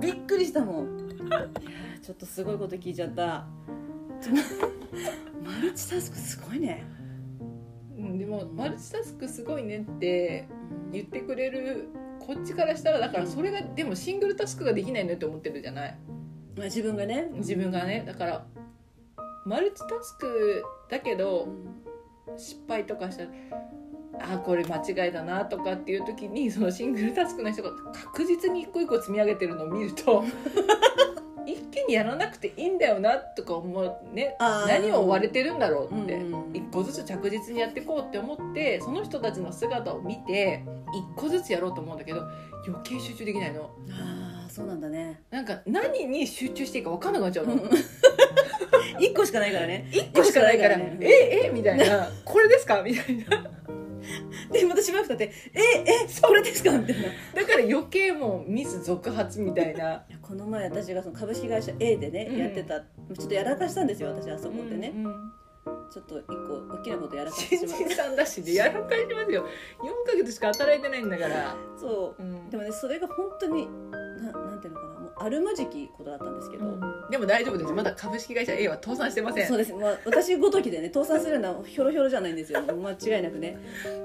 びっくりしたもん。ちょっとすごいこと聞いちゃった。ち ょマルチタスクすごいね。うん、でもマルチタスクすごいねって言ってくれるこっちからしたらだからそれがでもシングルタスクができないのって思ってるじゃない？まあ自分がね。自分がね。だからマルチタスクだけうどん。失敗とかしたらあこれ間違いだなとかっていう時にそのシングルタスクの人が確実に一個一個積み上げてるのを見ると 一気にやらなくていいんだよなとか思うね。何を追われてるんだろうって、うんうん一個ずつ着実にやっていこうって思ってその人たちの姿を見て一個ずつやろうと思うんだけど余計集中できないの。ああそうなんだね。なんか何に集中していいか分かんなくなっちゃうの、一個しかないからね。一個しかないから「一個しかないからね。ええみたいな「これですか?」みたいなでまたしばらく経って「ええこれですか?」みたいな。いだから余計もうミス続発みたいな。やこの前私がその株式会社 A でね、うん。やってたちょっとやらかしたんですよ私あそこでね、うんうん。ちょっと一個大きなことやらかしてまっ人さんだしでやらかしますよ。4ヶ月しか働いてないんだから、たそう。うん。でもねそれが本当にななんていうのかなあるまじきことだったんですけど、でも大丈夫ですまだ株式会社 A は倒産してません。そうです、まあ、私ごときでね倒産するようなひょろひょろじゃないんですよ。間違いなくね。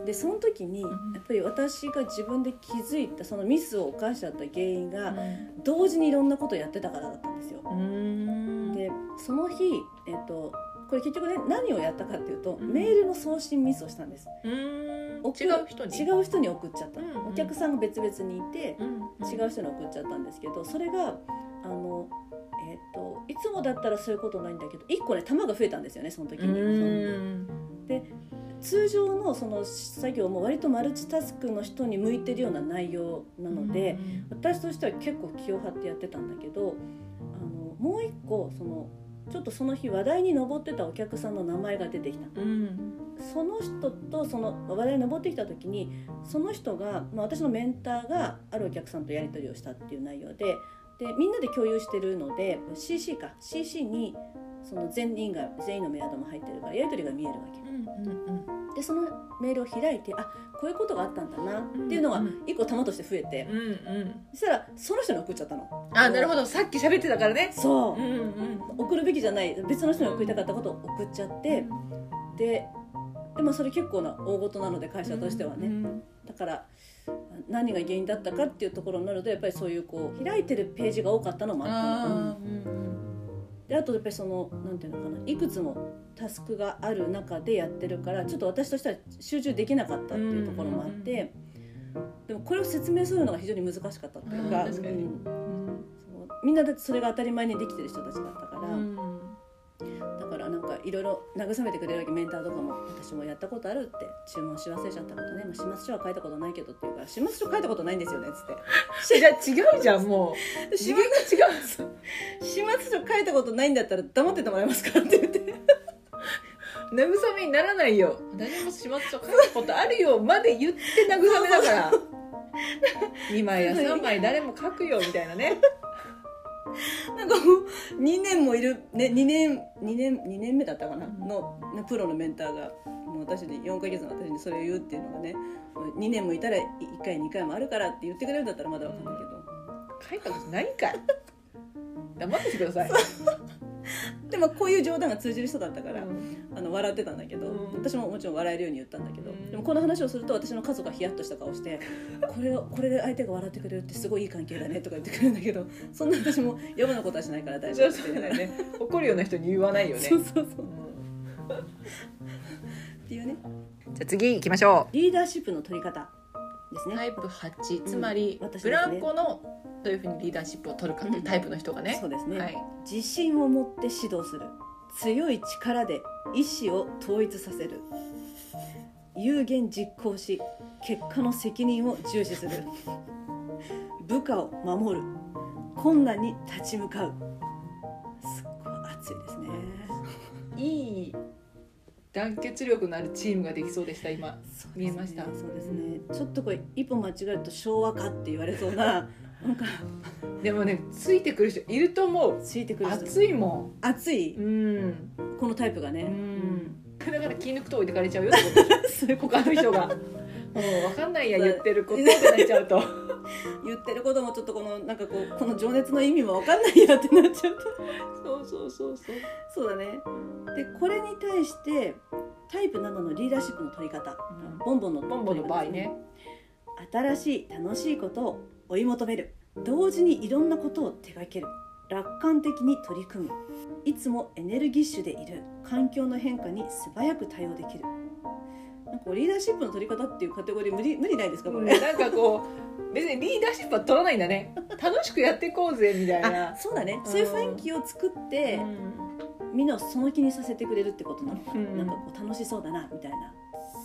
でその時にやっぱり私が自分で気づいたそのミスを犯しちゃった原因が同時にいろんなことをやってたからだったんですよ。うん。でその日、えっと、これ結局ね何をやったかっていうと、うん。メールの送信ミスをしたんです。うん。送違う人に。違う人に送っちゃった、うんうん。お客さんが別々にいて、うん違う人に送っちゃったんですけどそれがあの、えっといつもだったらそういうことないんだけど1個ね玉が増えたんですよねその時うに。ん。通常のその作業も割とマルチタスクの人に向いてるような内容なので、私としては結構気を張ってやってたんだけどあのもう一個そのちょっとその日話題に上ってたお客さんの名前が出てきた。うん。その人とその話題に上ってきた時にその人が、まあ、私のメンターがあるお客さんとやり取りをしたっていう内容ででみんなで共有してるので CC か CC にその全員が全員のメアドも入ってるからやり取りが見えるわけうんうんでそのメールを開いてあこういうことがあったんだなっていうのがうん一個玉として増えて、うんうん。そしたらその人に送っちゃったの。あなるほど。さっき喋ってたからね。そう。う、んうん。送るべきじゃない別の人に送りたかったことを送っちゃってででもそれ結構な大事なので会社としてはね、うんだから何が原因だったかっていうところになるとやっぱりそういうこう開いてるページが多かったのもあったの、うんうんであとやっぱりそのなんていうのかないくつもタスクがある中でやってるからちょっと私としては集中できなかったっていうところもあって、でもこれを説明するのが非常に難しかったっていうか,、うんそう。みんなだってそれが当たり前にできてる人たちだったから、いろいろ慰めてくれるわけ。メンターとかも。私もやったことあるって。注文し忘れちゃったことね、まあ、始末書は書いたことないけどって言うから始末書書いたことないんですよねっつって。じゃあ違うじゃんもう。次元が違う。始末書書いたことないんだったら黙っててもらえますかって言って。慰めにならないよ。誰も始末書書いたことあるよまで言って慰めだから。2枚や3枚誰も書くよみたいなねなんかもう2年もいる、ね、2年2年2年目だったかなの、ね、プロのメンターがもう私に4ヶ月の私にそれを言うっていうのがね2年もいたら1回2回もあるからって言ってくれるんだったらまだわかんないけど。書いたことないんかい黙っててください、でもこういう冗談が通じる人だったから、うん。あの笑ってたんだけど、うん。私ももちろん笑えるように言ったんだけど、うん。でもこの話をすると私の家族がヒヤッとした顔して「これをこれで相手が笑ってくれるってすごいいい関係だね」とか言ってくれるんだけどそんな私もやばなことはしないから大丈夫ってそうだよね。怒るような人に言わないよね。そうそうそう。うん。っていうね。じゃあ次行きましょリーダーシップの取り方ですね、うタイプ8つまり、うん私ですね。ブランコのどういうふうにリーダーシップを取るかっていうタイプの人がね、そうですね、はい。自信を持って指導する。強い力で意思を統一させる。有言実行し結果の責任を重視する。部下を守る。困難に立ち向かう。すっごい熱いですね。いい団結力のあるチームができそうでした今。見えました？そうですね。ちょっとこれ一歩間違えると昭和かって言われそうな なんか。でもねついてくる人いると思う。ついてくる人。熱いも熱い。んうん。このタイプがね、うん。だから気抜くと置いてかれちゃうよってこと そういう他の人が。分かんないや言ってることってなっちゃうと言ってることもちょっとこのなんかこうこの情熱の意味も分かんないやってなっちゃうとそうそうそうそう。そうだね。でこれに対してタイプ7のリーダーシップの取り方、うんボンボンのボンボンの場合ね。新しい楽しいことを追い求める。同時にいろんなことを手掛ける。楽観的に取り組む。いつもエネルギッシュでいる。環境の変化に素早く対応できるなんかリーダーシップの取り方っていうカテゴリー無理無理ないですかこれ、なんかこう別にリーダーシップは取らないんだね。楽しくやっていこうぜみたいな。あそうだね。そういう雰囲気を作って、みんなをその気にさせてくれるってことなのかな,、うん。なんかこう楽しそうだなみたいな。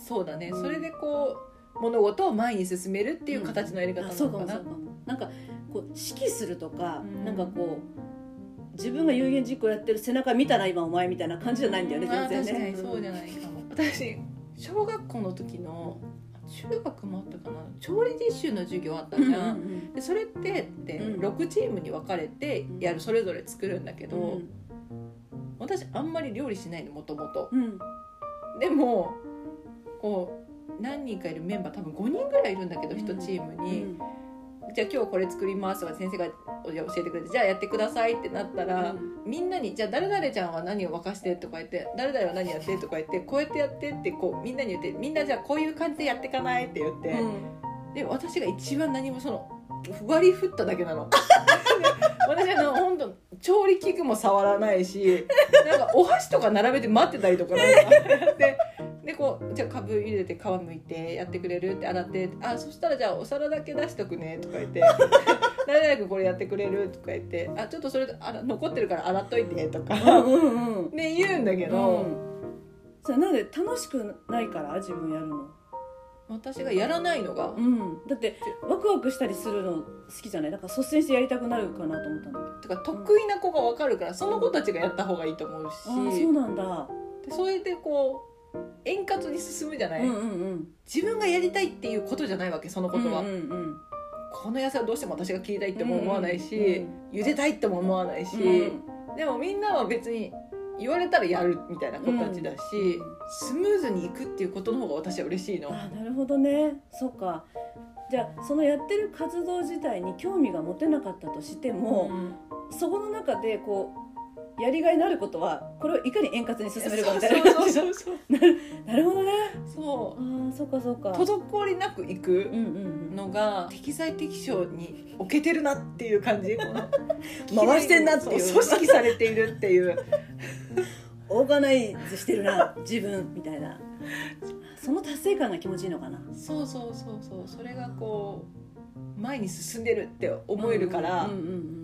そうだね、うん。それでこう物事を前に進めるっていう形のやり方なあのかな。そうかもそうかも。なんかこう指揮するとか、うん。なんかこう自分が有言実行やってる背中見たら今お前みたいな感じじゃないんだよね、うん。全然ね。そうじゃないかも。私小学校の時の中学もあったかな調理実習の授業あったうんじゃん、うん。でそれってってうん。6チームに分かれてやるそれぞれ作るんだけど、うん。私あんまり料理しないのもともとうん。でもこう何人かいるメンバー多分5人ぐらいいるんだけどうん1チームうに、んじゃあ今日これ作りますとか先生が教えてくれてじゃあやってくださいってなったら、みんなに「じゃあ誰々ちゃんは何を沸かして」とか言って「誰々は何やって」とか言ってこうやってやってってこうみんなに言ってみんなじゃあこういう感じでやっていかないって言って、うんで私が一番何もその割り振っただけなの。で 私あの本当調理器具も触らないしなんかお箸とか並べて待ってたりとかなんかやってでこうじゃあ株茹でて皮むいてやってくれるって洗ってあそしたらじゃあお皿だけ出しとくねとか言って「誰々君これやってくれる?」とか言って「あちょっとそれあら残ってるから洗っといて」とか。うん言うんだけど、うん。それなんで楽しくないから自分やるの？私がやらないのが。うん。だってワクワクしたりするの好きじゃない？だから率先してやりたくなるかなと思ったんだけど。とか得意な子が分かるからその子たちがやった方がいいと思うし、ああそうなんだ。でそれでこう円滑に進むじゃない、うんうんうん。自分がやりたいっていうことじゃないわけそのことは、うんうんこの野菜はどうしても私が切りたいっても思わないし、うん茹でたいっても思わないし、うんでもみんなは別に言われたらやるみたいな子たちだし、スムーズにいくっていうことの方が私は嬉しいの。あなるほどね。そうか。じゃあそのやってる活動自体に興味が持てなかったとしても、うん。そこの中でこうやりがいのあることはこれをいかに円滑に進めるかみたいな。そうそうそうそう。なるほどね。そああそうかそうか。う滞りなくいくうんうんのが適材適所に置けてるなっていう感じ。回してんなっていう。そ組織されているっていう。オーガナイズしてるな自分みたいな。その達成感が気持ちいいのかな。そうそうそうそう。それがこう前に進んでるって思えるからうんうんう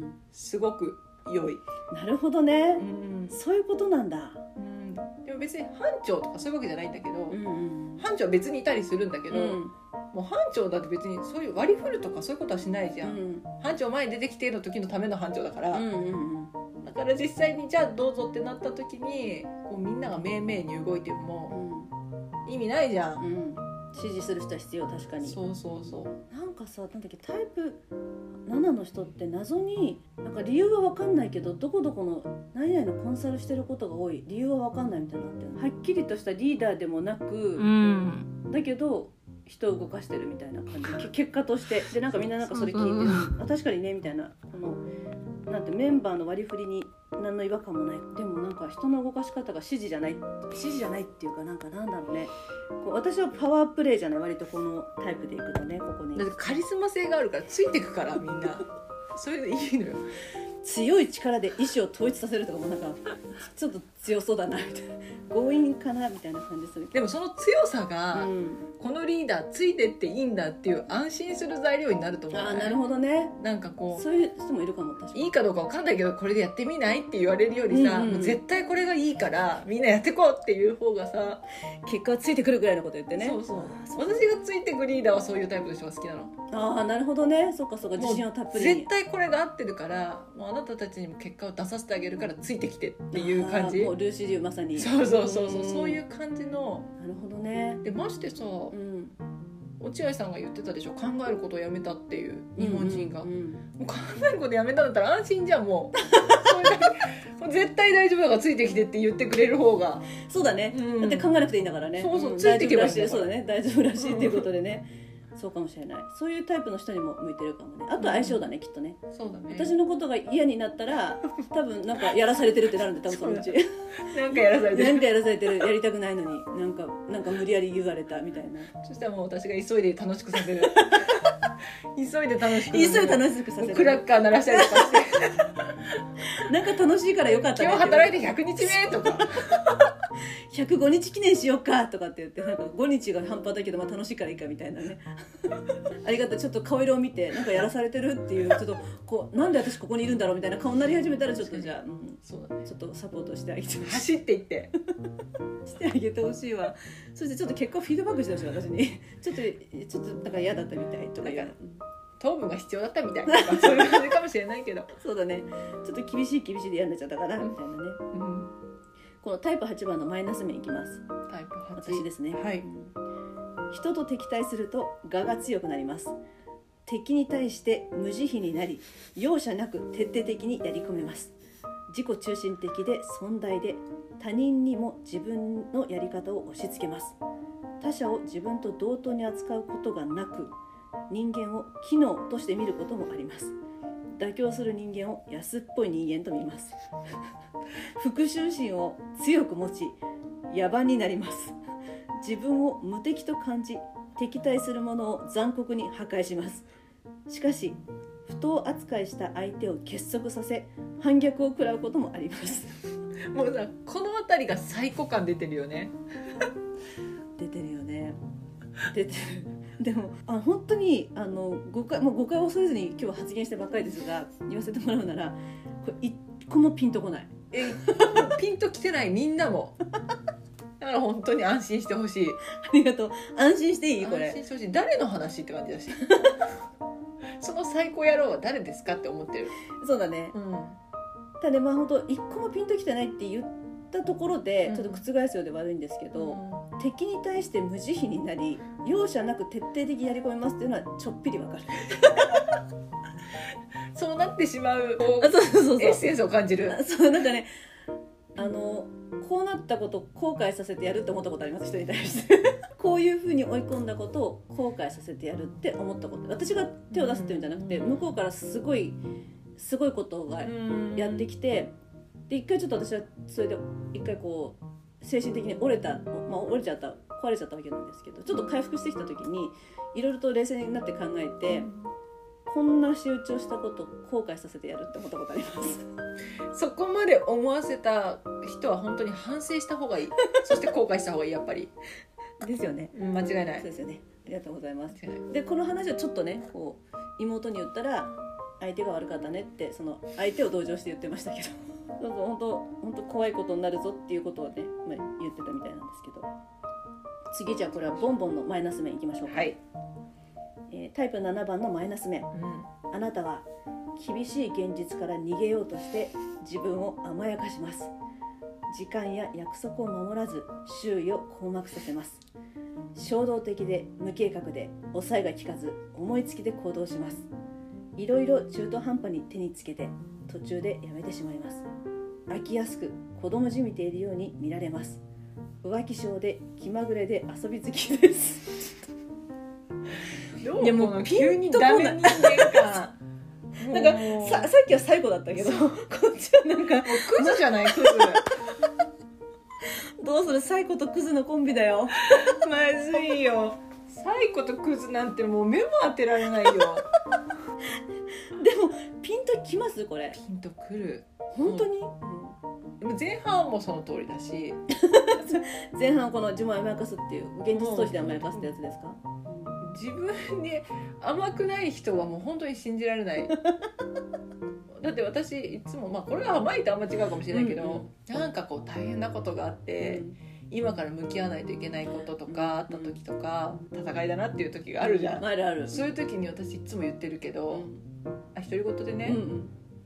ん。すごく良い、うんなるほどね。うん。そういうことなんだ。うん、でも別に班長とかそういうわけじゃないんだけど、うんうん。班長は別にいたりするんだけど、うん。もう班長だって別にそういう割り振るとかそういうことはしないじゃん、うん。班長前に出てきての時のための班長だから、うんうんだから実際にじゃあどうぞってなった時にこうみんなが命名に動いてうもん。意味ないじゃん、うん指示する人は必要確かに。そうそうそう。なんかさなんだっけタイプ7の人って謎になんか理由は分かんないけどどこどこの何々のコンサルしてることが多い。理由は分かんないみたいなってはっきりとしたリーダーでもなく、ん。だけど人を動かしてるみたいな感じ。け結果として。でなんかみんななんかそれ聞いて、確かにねみたいな。このなんてメンバーの割り振りに何の違和感もない。でもなんか人の動かし方が指示じゃない。指示じゃないっていうかなんかなんだろうね。こう私はパワープレイじゃない。割とこのタイプでいくとねここに。カリスマ性があるからついてくからみんな。それでいいのよ。強い力で意志を統一させるとかもなんかちょっと強そうだなみたいな。強引かなみたいな感じするけでもその強さが、ど、うん、このリーダーついてっていいんだっていう安心する材料になると思う、ああなるほどね。なんかこうそういう人もいるかもいいかどうかわかんないけどこれでやってみないって言われるよりさ、うんうん絶対これがいいからみんなやってこうっていう方がさ、結果はついてくるぐらいのこと言ってね。そうそう。私がついてくリーダーはそういうタイプの人が好きなの。ああなるほどね。そっかそっか。自信をたっぷり。に絶対これが合ってるからもうあなたたちにも結果を出させてあげるからついてきてっていう感じ。もうルーシー・リュウまさに。そうそうそうそう、ん。そういう感じの。なるほどね。でましてさうん。落合さんが言ってたでしょ考えることをやめたっていう日本人が、うん。うんもう考えることやめたんだったら安心じゃんもう。もう絶対大丈夫だからついてきてって言ってくれる方が。そうだね、うん。だって考えなくていいんだからね。そうそうん。ついてけばいいんだから。大丈夫らしいそうだね。大丈夫らしいっていうことでね、そうかもしれない。そういうタイプの人にも向いてるかもね。あとは相性だね、きっとね。そうだね。私のことが嫌になったら多分なんかやらされてるってなるんで 多分そのうち。なんかやらされてる。なんかやらされてる。やりたくないのに。なんかなんか無理やり言われたみたいな。そしたらもう私が急いで楽しくさせる。急いで楽しく急いで楽しくさせる。クラッカー鳴らしたりとかして。なんか楽しいからよかったね今日働いて100日目とか105日記念しようかとかって言ってなんか5日が半端だけど、まあ、楽しいからいいかみたいなね。ありがとう。ちょっと顔色を見てなんかやらされてるっていうちょっとこうなんで私ここにいるんだろうみたいな顔になり始めたらちょっとじゃあ、うん、そうだねちょっとサポートしてあげて走っていって。してあげてほしいわ。そしてちょっと結果をフィードバックしてほしい私に。ちょっとちょっとなんか嫌だったみたいとか言う。糖分が必要だったみたいな そういう感じかもしれないけど、そうだね。ちょっと厳しい厳しいで嫌になっちゃったかなみたいなね。うん、このタイプ8番のマイナス面いきます。タイプ8私ですね、はい。うん人と敵対すると我が強くなります。敵に対して無慈悲になり容赦なく徹底的にやり込めます。自己中心的で尊大で他人にも自分のやり方を押し付けます。他者を自分と同等に扱うことがなく人間を機能として見ることもあります妥協する人間を安っぽい人間と見ます。復讐心を強く持ち野蛮になります。自分を無敵と感じ敵対するものを残酷に破壊します。しかし不当扱いした相手を結束させ反逆を食らうこともあります。もうさこの辺りが最高感出てるよね。出てるよね。出てる でもあ本当にあの誤解もう誤解を恐れずに今日は発言してばっかりですが言わせてもらうならこれ一個もピンとこない。えピンときてないみんなも。だから本当に安心してほしい。ありがとう。安心していい？これ。安心してほしい。誰の話って感じだし。その最高野郎は誰ですかって思ってる、そうだね。うん、ただまあ本当一個もピンときてないって言ったところでうんちょっと覆すようで悪いんですけど、敵に対して無慈悲になり容赦なく徹底的にやり込みますっていうのはちょっぴりわかる。そうなってしまうこあそうそうそう。うエッセンスを感じる。そうなんかねあのこうなったことを後悔させてやるって思ったことあります？人に対して。こういうふうに追い込んだことを後悔させてやるって思ったこと。私が手を出すっていうんじゃなくて向こうからすごいすごいことがやってきてで一回ちょっと私はそれで一回こう精神的に折れた、まあ、折れちゃった壊れちゃったわけなんですけどちょっと回復してきた時にいろいろと冷静になって考えてこんな仕打ちをしたことを後悔させてやるって思ったことあります？そこまで思わせた人は本当に反省した方がいい そして後悔した方がいいやっぱり、ですよね。うん間違いないそうですよね。ありがとうございます。でこの話をちょっとねこう妹に言ったら相手が悪かったねってその相手を同情して言ってましたけど。なんか本当本当怖いことになるぞっていうことをね、まあ、言ってたみたいなんですけど。次じゃあこれはボンボンのマイナス面いきましょうか、はい、えータイプ7番のマイナス面。うん。あなたは厳しい現実から逃げようとして自分を甘やかします。時間や約束を守らず周囲を困惑させます。衝動的で無計画で抑えが効かず思いつきで行動しますいろいろ中途半端に手につけて途中でやめてしまいます。飽きやすく子供じみているように見られます。浮気症で気まぐれで遊び好きです。どう？いやもう急にダメ。人間感なんかささっきは最後だったけどこっちはなんかクズじゃないクズ。どうする？サイコとクズのコンビだよ。まずいよサイコとクズなんてもう目も当てられないよでもピンときますこれピンとくる本当に、前半もその通りだし前半この自分を甘やかすっていう現実逃避で甘やかすってやつですか、自分に甘くない人はもう本当に信じられないだって私いつもまあこれは甘いとあんま違うかもしれないけど、なんかこう大変なことがあって、今から向き合わないといけないこととかあった時とか戦いだなっていう時があるじゃん、あるある。そういう時に私いつも言ってるけうど、ん。あ独り言でね、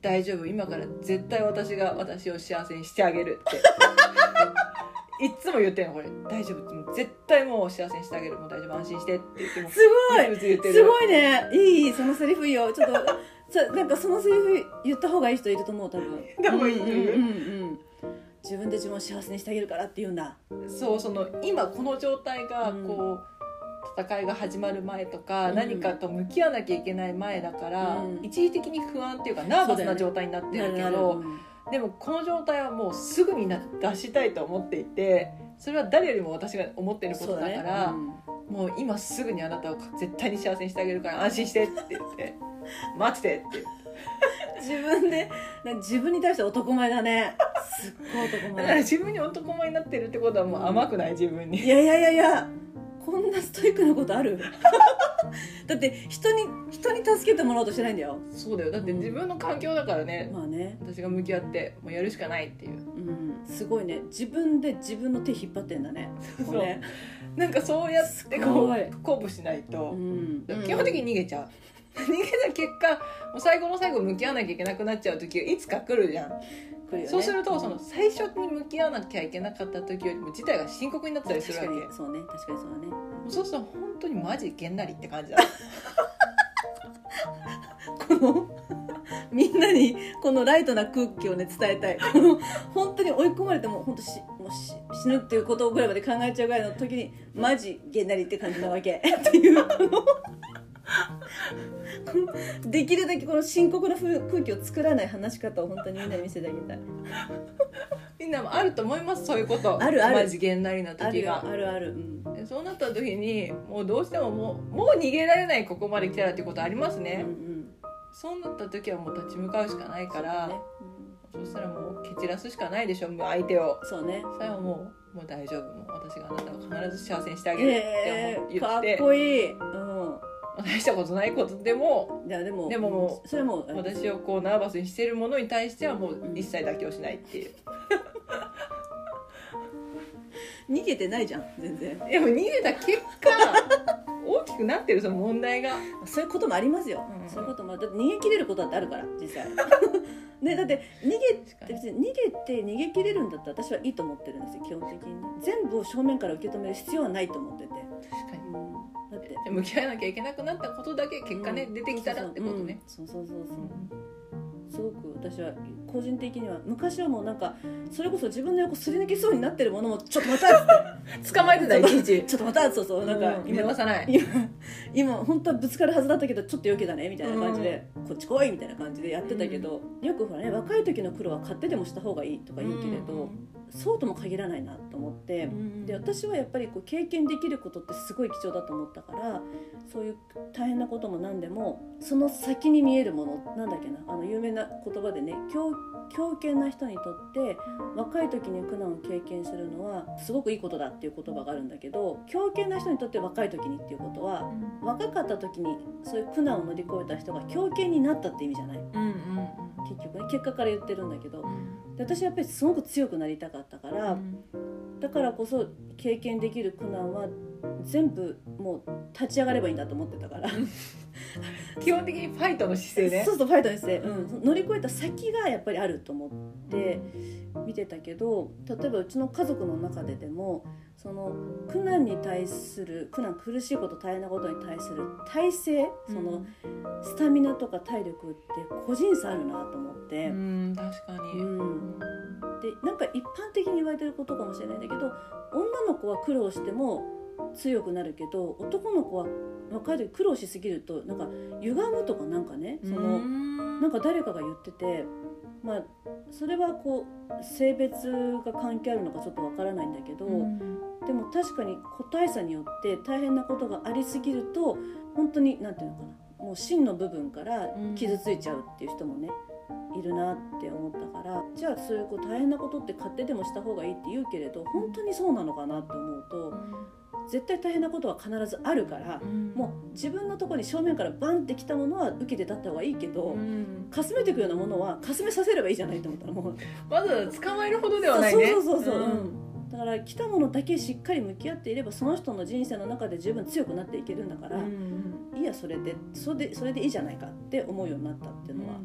大丈夫。今から絶対私が私を幸せにしてあげるって。いっつも言ってんのこれ。大丈夫。絶対もう幸せにしてあげる。もう大丈夫。安心してって言ってもすごい。すごいね。いいいいそのセリフいいよちょっとさなんかそのセリフ言った方がいい人いると思う多分。多分いるうんうんうんうん自分で自分を幸せにしてあげるからって言うんだ。そうその今この状態がうん。こう、戦いが始まる前とか、うん。何かと向き合わなきゃいけない前だから、うん。一時的に不安っていうかナーバスな状態になってるけど、うん。でもこの状態はもうすぐにな出したいと思っていてそれは誰よりも私が思ってることだからね。もう今すぐにあなたを絶対に幸せにしてあげるから安心してって言って。待っててって。自分でな自分に対して男前だねすっごい男だから前自分に男前になってるってことはもう甘くない自分いに。やいやいやいやこんなストイックなことある？だって人に人に助けてもらおうとしてないんだよ。そうだよ。だって自分の環境だからね、まあね。私が向き合ってもうやるしかないっていう。うん。すごいね。自分で自分の手引っ張ってんだね。これね。なんかそうやってこすごい。う鼓舞しないと。う、ん。基本的に逃げちゃう。逃げた結果もう最後の最後向き合わなきゃいけなくなっちゃう時がいつか来るじゃん、来るよね。そうするとその最初に向き合わなきゃいけなかった時よりも事態が深刻になってたりする確わけ。そうね確かにそうだね。そうすると本当にマジげんなりって感じだ このみんなにこのライトな空気をね伝えたい。この本当に追い込まれてもう本当しもうし死ぬっていうことぐらいまで考えちゃうぐらいの時にマジげんなりって感じなわけ。っていう できるだけこの深刻な風空気を作らない話し方を本当にみんなに見せてあげたい。みんなもあると思いますそういうこと。あるある。マジげんなりなあるよ時が。あるある、うん。でそうなった時にもうどうしてももうもう逃げられないここまで来たらってことありますうんね、うん。そうなった時はもう立ち向かうしかないから。ね。そしたらもう蹴散らすしかないでしょもう相手を。うんそうね。それはもうもう大丈夫。もう私があなたを必ず幸せにしてあげるってえー、思う言かって。っこいい、うん、大したことないことでもいやでもでももうそれはもう私をこうナーバスにしているものに対してはもう一切妥協しないっていう。逃げてないじゃん全然。でも逃げた結果大きくなってるその問題が。そういうこともありますよ、うん。そういうこともだって逃げ切れることだってあるから実際。ねだって逃げて別に逃げて逃げ切れるんだったら私はいいと思ってるんですよ基本的に。ね全部を正面から受け止める必要はないと思ってて、確かに。うん、だってで向き合わなきゃいけなくなったことだけ結果ね、うん。出てきたらってことね、そうそうそうそうすごく私は個人的には昔はもうなんかそれこそ自分の横すり抜けそうになってるものもちょっと待った 捕まえてたいちいち。て ちょっと待ったそうそう。なんかうんさない。今今本当はぶつかるはずだったけどちょっと余計だねみたいな感じで、こっち来いみたいな感じでやってたけど、よくほらね若い時の苦労は買ってでもした方がいいとか言うけれど、そうとも限らないなと思って、で私はやっぱりこう経験できることってすごい貴重だと思ったからそういう大変なことも何でもその先に見えるものなんだっけなあの有名な言葉でね強強健な人にとって若い時に苦難を経験するのはすごくいいことだっていう言葉があるんだけど強健な人にとって若い時にっていうことは若かった時にそういう苦難を乗り越えた人が強健になったって意味じゃない。うんうん結局ね結果から言ってるんだけど。うん。で私はやっぱりすごく強くなりたかったから、だからこそ経験できる苦難は全部もう立ち上がればいいんだと思ってたから、基本的にファイトの姿勢ね。そうそうファイトですね、うん、乗り越えた先がやっぱりあると思って見てたけど例えばうちの家族の中ででもその苦難に対する苦難苦しいこと大変なことに対する体制そのスタミナとか体力って個人差あるなと思って。うん確かに、うん。でなんか一般的に言われてることかもしれないんだけど女の子は苦労しても強くなるけど男の子は若い時苦労しすぎるとなんか歪むとかなんかねそのなんか誰かが言っててまあそれはこう性別が関係あるのかちょっとわからないんだけど、でも確かに個体差によって大変なことがありすぎると本当になんていうのかなもう芯の部分から傷ついちゃうっていう人もね、いるなって思ったからじゃあそういうこう大変なことって勝手でもした方がいいって言うけれど本当にそうなのかなって思うと絶対大変なことは必ずあるからもう自分のところに正面からバンってきたものは受けて立った方がいいけど、うん。かすめていくようなものはかすめさせればいいじゃないと思ったらもう。わざわざ捕まえるほどではないね。そうそうそうそう、ん。うん。だから来たものだけしっかり向き合っていればその人の人生の中で十分強くなっていけるんだから、いいやそれでそれでそれでいいじゃないかって思うようになったっていうのは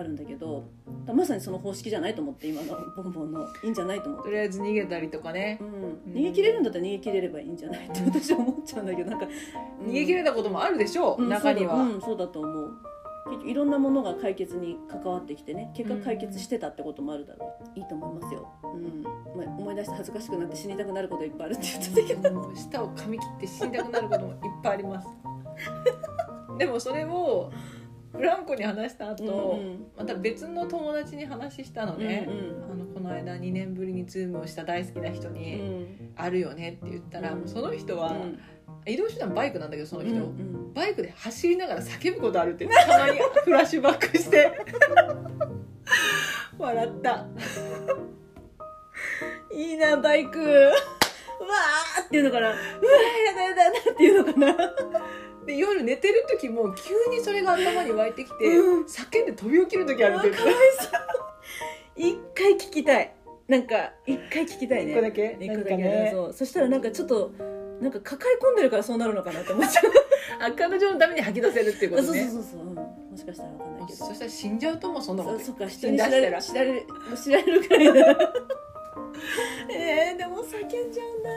あるんだけどだまさにその方式じゃないと思って今のボンボンのいいんじゃないと思って。とりあえず逃げたりとかね。うん、逃げ切れるんだったら逃げ切れればいいんじゃないって私は思っちゃうんだけどなんか、逃げ切れたこともあるでしょう、うん中には、そうん、そうだと思う。結局いろんなものが解決に関わってきてね結果解決してたってこともあるだろう、いいと思いますよ、うん。まあ、思い出して恥ずかしくなって死にたくなることいっぱいあるって言ってたけど舌を噛み切って死にたくなることもいっぱいあります。でもそれをフランコに話した後、うんまた別の友達に話したのね、うんあのこの間2年ぶりにズームをした大好きな人うん。に「あるよね」って言ったら、うん。その人は、うん。移動手段バイクなんだけどその人、うんうん。バイクで走りながら叫ぶことあるってたまにフラッシュバックして。笑った。いいなバイク。うわーっていうのかな。うわーやだやだやだっていうのかなで夜寝てる時も急にそれが頭に湧いてきて、うん。叫んで飛び起きる時あるって言ってかわいそう。一回聞きたい。なんか一回聞きたいね。一個だけ？一個だけね。そう。そしたらなんかちょっとなんか抱え込んでるからそうなるのかなって思っちゃう。あ彼女のために吐き出せるっていうことそうそうねそうそう、うんもしかしたらわかんないけど。そしたら死んじゃうともそんなことそうそっか。死人に知ら知られる知られるくら。い だえー、でも叫んじゃうんだ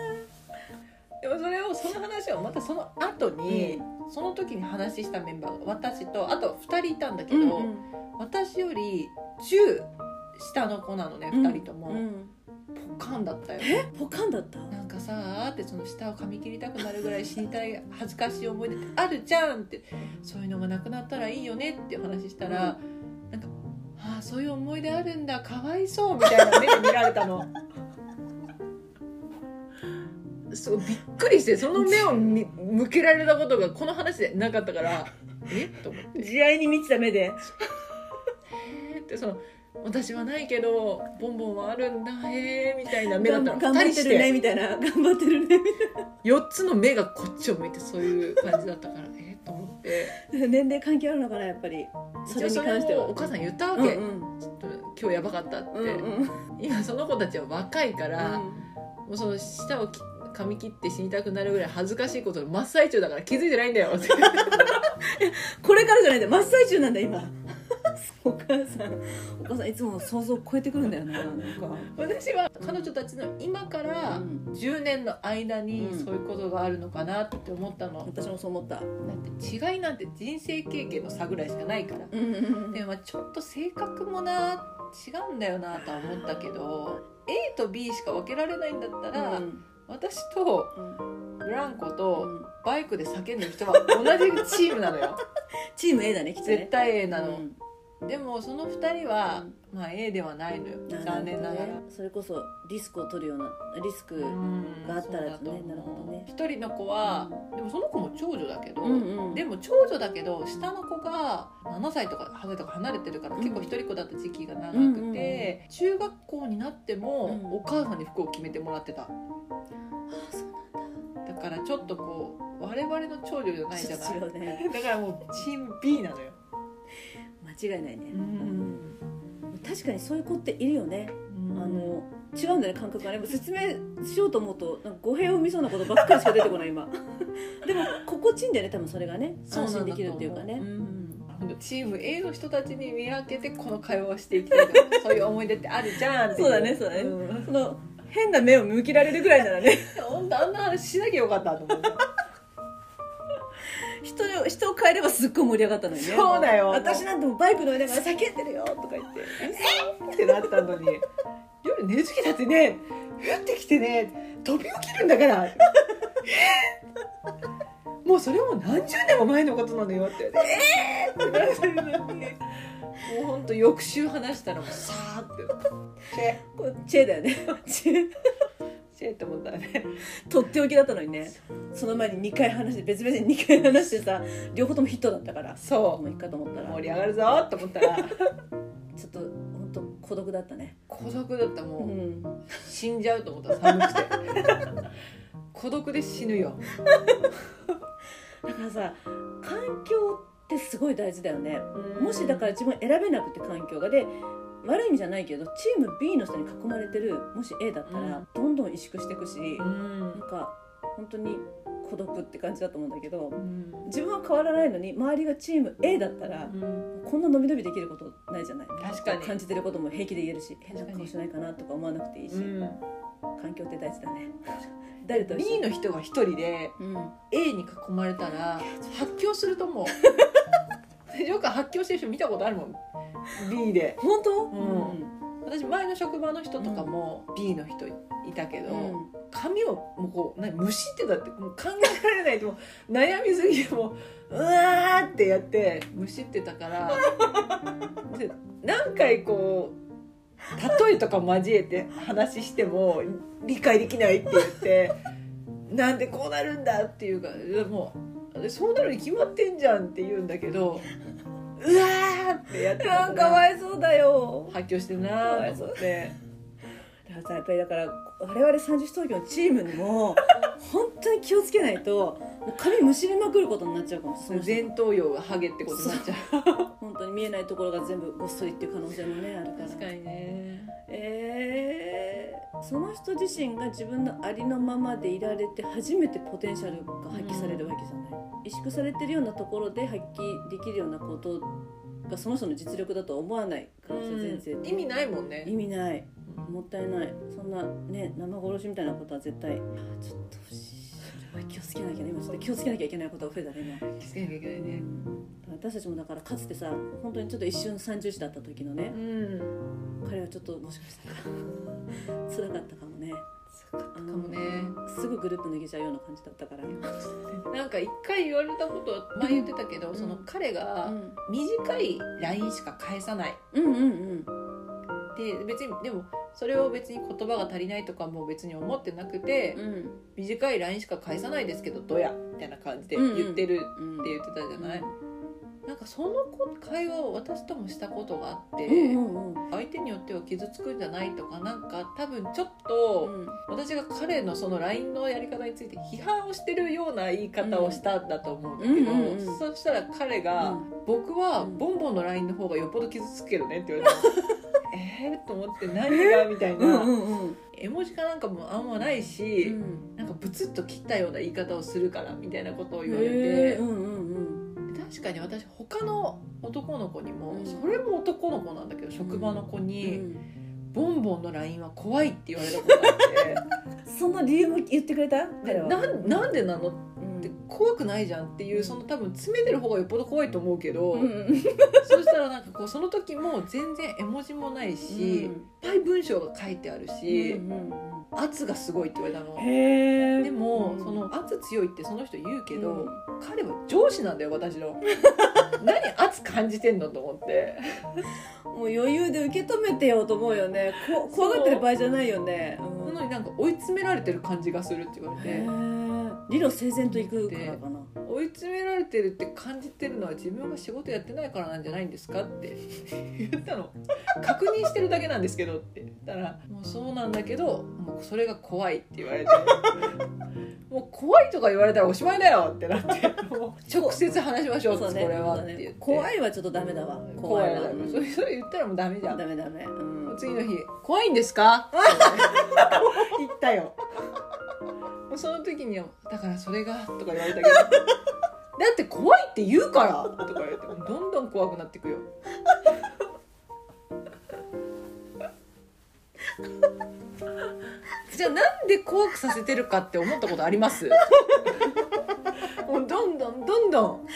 でもそれをその話をまたその後に、その時に話したメンバーが私とあと2人いたんだけど、私より10下の子なのね、2人とも、うん。ポカンだったよ。ポカンだった？なんかさーってその舌を噛み切りたくなるぐらい死にたい恥ずかしい思い出あるじゃんってそういうのがなくなったらいいよねっていう話したら、なんか「ああそういう思い出あるんだかわいそう」みたいな目で見られたの。そうびっくりしてその目をみ向けられたことがこの話でなかったから え？と思って。慈愛に満ちた目で。えーってその私はないけどボンボンはあるんだへえみたいな目だったの。頑張2人してってるねみたいな。頑張ってるねみ4つの目がこっちを向いてそういう感じだったからえーと思って。たいな年齢関係あるのかなやっぱり。それに関しては。をお母さん言ったわけ、うんうん。ちょっと今日やばかったって、うんうん。今その子たちは若いから、もうその舌をき噛み切って死にたくなるぐらい恥ずかしいことの真っ最中だから気づいてないんだよ。ってこれからじゃないんだよ。真っ最中なんだ今。お母さん。お母さんいつも想像を超えてくるんだよななんか。私は彼女たちの今からうん。10年の間にうん。そういうことがあるのかなって思ったの、私もそう思った。だって違いなんて人生経験の差ぐらいしかないから。うんうんうん。でもまあちょっと性格もな違うんだよなとは思ったけど A と B しか分けられないんだったら、うん私とうん。ブランコうとん。バイクで叫んでる人は同じチームなのよ。チーム A だねきっとね。絶対 A なの、うん。でもその2人は、まあ、A ではないのよ。残念ながら、ねそれこそリスクを取るようなリスクうん。があったらね。そうだと思う。なるほどね。一人の子は、でもその子も長女だけど、うんうん。でも長女だけど下の子が7歳とか8歳とか離れてるから、うん。結構一人っ子だった時期が長くて、うんうんうん。中学校になっても、うん。お母さんに服を決めてもらってたからちょっとこう我々の長女じゃないじゃない？ね。だからもうチーム B なのよ、間違いないね。うん。確かにそういう子っているよね。あの違うんだね感覚がね。説明しようと思うとなんか語弊を生みそうなことばっかりしか出てこない今。でも心地いいんだよね多分それがね。安心できるっていうかね。うん。チーム A の人たちに見分けてこの会話をしていきたいと思うそういう思い出ってあるじゃんっていそうだねそうだね。ん。その変な目を向けられるぐらいならね。あんな話しなきゃよかったと思って人を人を変えればすっごい盛り上がったのにね。そうだよ。私なんてもうバイク乗りながら叫んでるよとか言って。え？ってなったのに。夜寝る時だってね。降ってきてね。飛び起きるんだから。え もうそれも何十年も前のことなのよって。えーってなってるのにもう本当翌週話したらもうさーって。チェ。こうチェだよね。チェ。チェって思ったらね。とっておきだったのにね。その前に2回話して別々に2回話してさ両方ともヒットだったから。そもういいかと思ったうら。盛り上がるぞと思ったら。ちょっと本当孤独だったね。孤独だったもう。うん。死んじゃうと思った寒くて。孤独で死ぬよだからさ環境ってすごい大事だよね。もしだから自分選べなくて環境がで悪い意味じゃないけどチーム B の人に囲まれてるもし A だったらどんどん萎縮していくし、うん。なんか本当に孤独って感じだと思うんだけどうん。自分は変わらないのに周りがチーム A だったらうん。こんな伸び伸びできることないじゃない。確かに。感じてることも平気で言えるし変な顔しないかなとか思わなくていいし、うん。環境って大事だね誰と一 B 緒の人が一人でうん。A に囲まれたら発狂すると思う。ジョーカー発狂してる人見たことあるもん。B で。本当？うん。私前の職場の人とかも B の人いたけど、うん。髪をもうこう何むしってたってもう考えられないともう。悩みすぎてもううわーってやってむしってたから。で何回こう例えとか交えて話しても理解できないって言ってなんでこうなるんだっていうかもうそうなるに決まってんじゃんって言うんだけどうわーってやってたかわいそうだよ発狂してんなーと思って。だからさやっぱりだから我々三十東京のチームにも本当に気をつけないともう髪むしりまくることになっちゃうかもその人前頭葉がハゲってことになっちゃう。本当に見えないところが全部ごっそりっていう可能性もねあるから。確かにね。えーその人自身が自分のありのままでいられて初めてポテンシャルが発揮されるわけじゃない、萎縮されてるようなところで発揮できるようなことがその人の実力だとは思わない可能性全然、意味ないもんね。意味ないもったいない。そんなね生殺しみたいなことは絶対。ちょっとそれは気をつけなきゃね。今ちょっと気をつけなきゃいけないことが増えたね今。気づけなきゃいけないね。私たちもだからかつてさ本当にちょっと一瞬三重視だった時のねうん。彼はちょっともしかしたら 辛かったかもね。かもね。すぐグループ脱げちゃうような感じだったから。なんか一回言われたことは前言ってたけど、うん。その彼がうん。短い LINE しか返さない。うんうんうんで別にでもそれを別に言葉が足りないとかも別に思ってなくて、うん。短い LINE しか返さないですけどどやみたいな感じで言ってるうん。って言ってたじゃない、なんかそのこ会話を私ともしたことがあって、うんうんうん。相手によっては傷つくんじゃないとかなんか多分ちょっと、うん。私が彼のその LINE のやり方について批判をしてるような言い方をしたんだと思うんだけど、うんうんうん。うんそしたら彼が、うん。僕はボンボンの LINE の方がよっぽど傷つくけどね」って言われたの えー？と思って何が？みたいな、うんうんうん。絵文字かなんかもあんまないし、うん。なんかブツッと切ったような言い方をするからみたいなことを言われて、うんうんうん確かに私他の男の子にも、うん。それも男の子なんだけど職場の子に、うん。ボンボンの LINE は怖いって言われたことがあって。その理由も言ってくれた？彼は。なんなんでなの？っうんて怖くないじゃんっていうその多分詰めてる方がよっぽど怖いと思うけど、うん。そしたらなんかこうその時も全然絵文字もないし、いっぱい文章が書いてあるし、圧がすごいって言われたの。でも、その圧強いってその人言うけど、彼は上司なんだよ私の。何圧感じてんのと思って。もう余裕で受け止めてよと思うよね。こ怖がってる場合じゃないよね、うん。なのになんか追い詰められてる感じがするって言われへてー理路整然といくからかな。追い詰められてるって感じてるのは自分が仕事やってないからなんじゃないんですかって。言ったの。確認してるだけなんですけどって言ったらもうそうなんだけどもうそれが怖いって言われて。もう怖いとか言われたらおしまいだよってなって。直接話しましょうね。これはって言って。怖いはちょっとダメだわ。怖いはだそれそれ言ったらもうダメじゃん。ダメダメ、うん、次の日「怖いんですか? 」言ったよもうその時には「だからそれが」とか言われたけど「だって怖いって言うから」とか言われてどんどん怖くなっていくよ。じゃあなんで怖くさせてるかって思ったことあります？もうどんどんどんどん。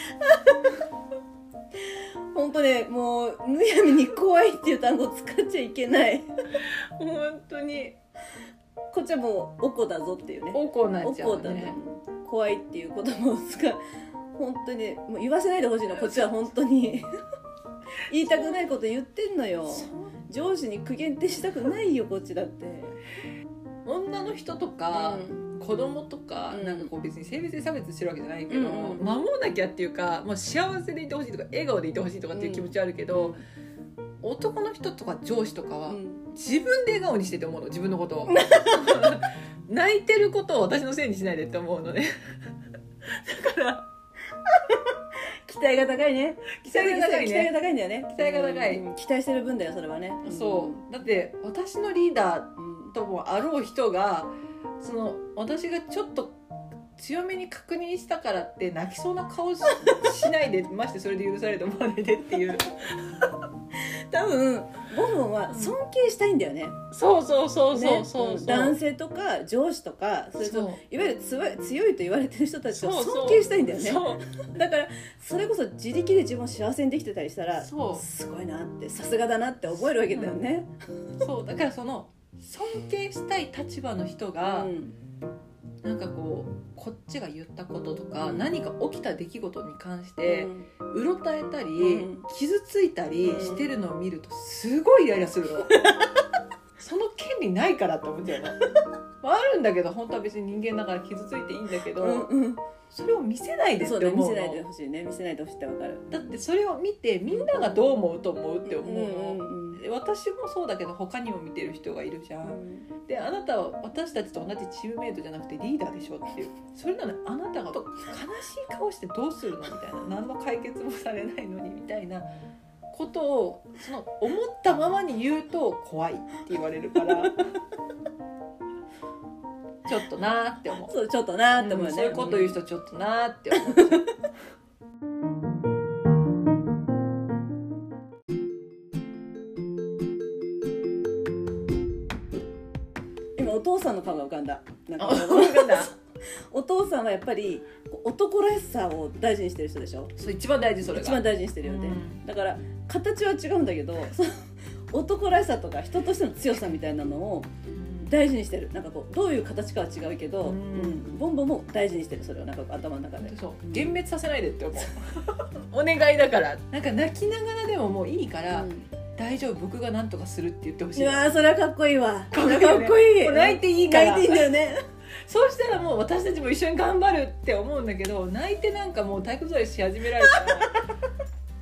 本当ねもうむやみに怖いっていう単語を使っちゃいけない。本当にこっちはもうおこだぞっていうね。おこになっちゃうね。怖いっていう言葉を使う本当にもう言わせないでほしいの。こっちは本当に。言いたくないこと言ってんのよ。上司に苦言ってしたくないよこっちだって。女の人とか、うん。子供とか、うん。なんかこう別に性別で差別してるわけじゃないけど、うん。うん守らなきゃっていうかもう幸せでいてほしいとか笑顔でいてほしいとかっていう気持ちはあるけど、男の人とか上司とかは、うん。自分で笑顔にしてって思うの自分のことを。泣いてることを私のせいにしないでって思うのね。だから期待が高いね。期待が高いね。期待が高いんだよね。期待が高い。うん。期待してる分だよそれはね。そう。だって私のリーダーうん。ともあろう人がその私がちょっと強めに確認したからって泣きそうな顔ししないでましてそれで許されると思わないでっていう多多分ボンボンは尊敬したいんだよね。そうそうそうそうねそうそう、男性とか上司とかそれといわゆる強いと言われてる人たちを尊敬したいんだよね。そう。だからそれこそ自力で自分を幸せにできてたりしたらそう。すごいなってさすがだなって覚えるわけだよね。そう。だからその尊敬したい立場の人うが、んなんかこうこっちが言ったこととか、うん。何か起きた出来事に関してうろたえたり、うん。傷ついたりうん。してるのを見るとすごいイライラするの。その権利ないからって思っちゃうの、まあ、あるんだけど本当は別に人間だから傷ついていいんだけど、うんうん。それを見せないでってそう思うの。だ見せないでほしいね。見せないでほしいってわかる。だってそれを見てみんながどう思うと思うって思うの、うんうんで私もそうだけど他にも見てる人がいるじゃん、うん。であなたは私たちと同じチームメイトじゃなくてリーダーでしょっていう。それなのにあなたが悲しい顔してどうするのみたいな。何の解決もされないのにみたいなことをその思ったままに言うと怖いって言われるからちょっとなーって思う。そうちょっとなーって思うよね。そういうこと言う人ちょっとなーって思っちゃう今お父さんの顔が浮かんだ。なんかあそうなんだお父さんはやっぱり男らしさを大事にしてる人でしょ？そう一番大事それが一番大事にしてるよね。うんだから形は違うんだけど、男らしさとか人としての強さみたいなのを大事にしてる。なんかこうどういう形かは違うけど、うん。うんボンボンも大事にしてる。それを。なんか頭の中で。そう。幻滅させないでって思う。お願いだから。なんか泣きながらでももういいから、うん。大丈夫。僕が何とかするって言ってほしい。うわーそれはかっこいいわ。かっこいいよね泣いていいから。泣いていいんだよね。そうしたらもう私たちも一緒に頑張るって思うんだけど泣いてなんかもう体育座りし始められたら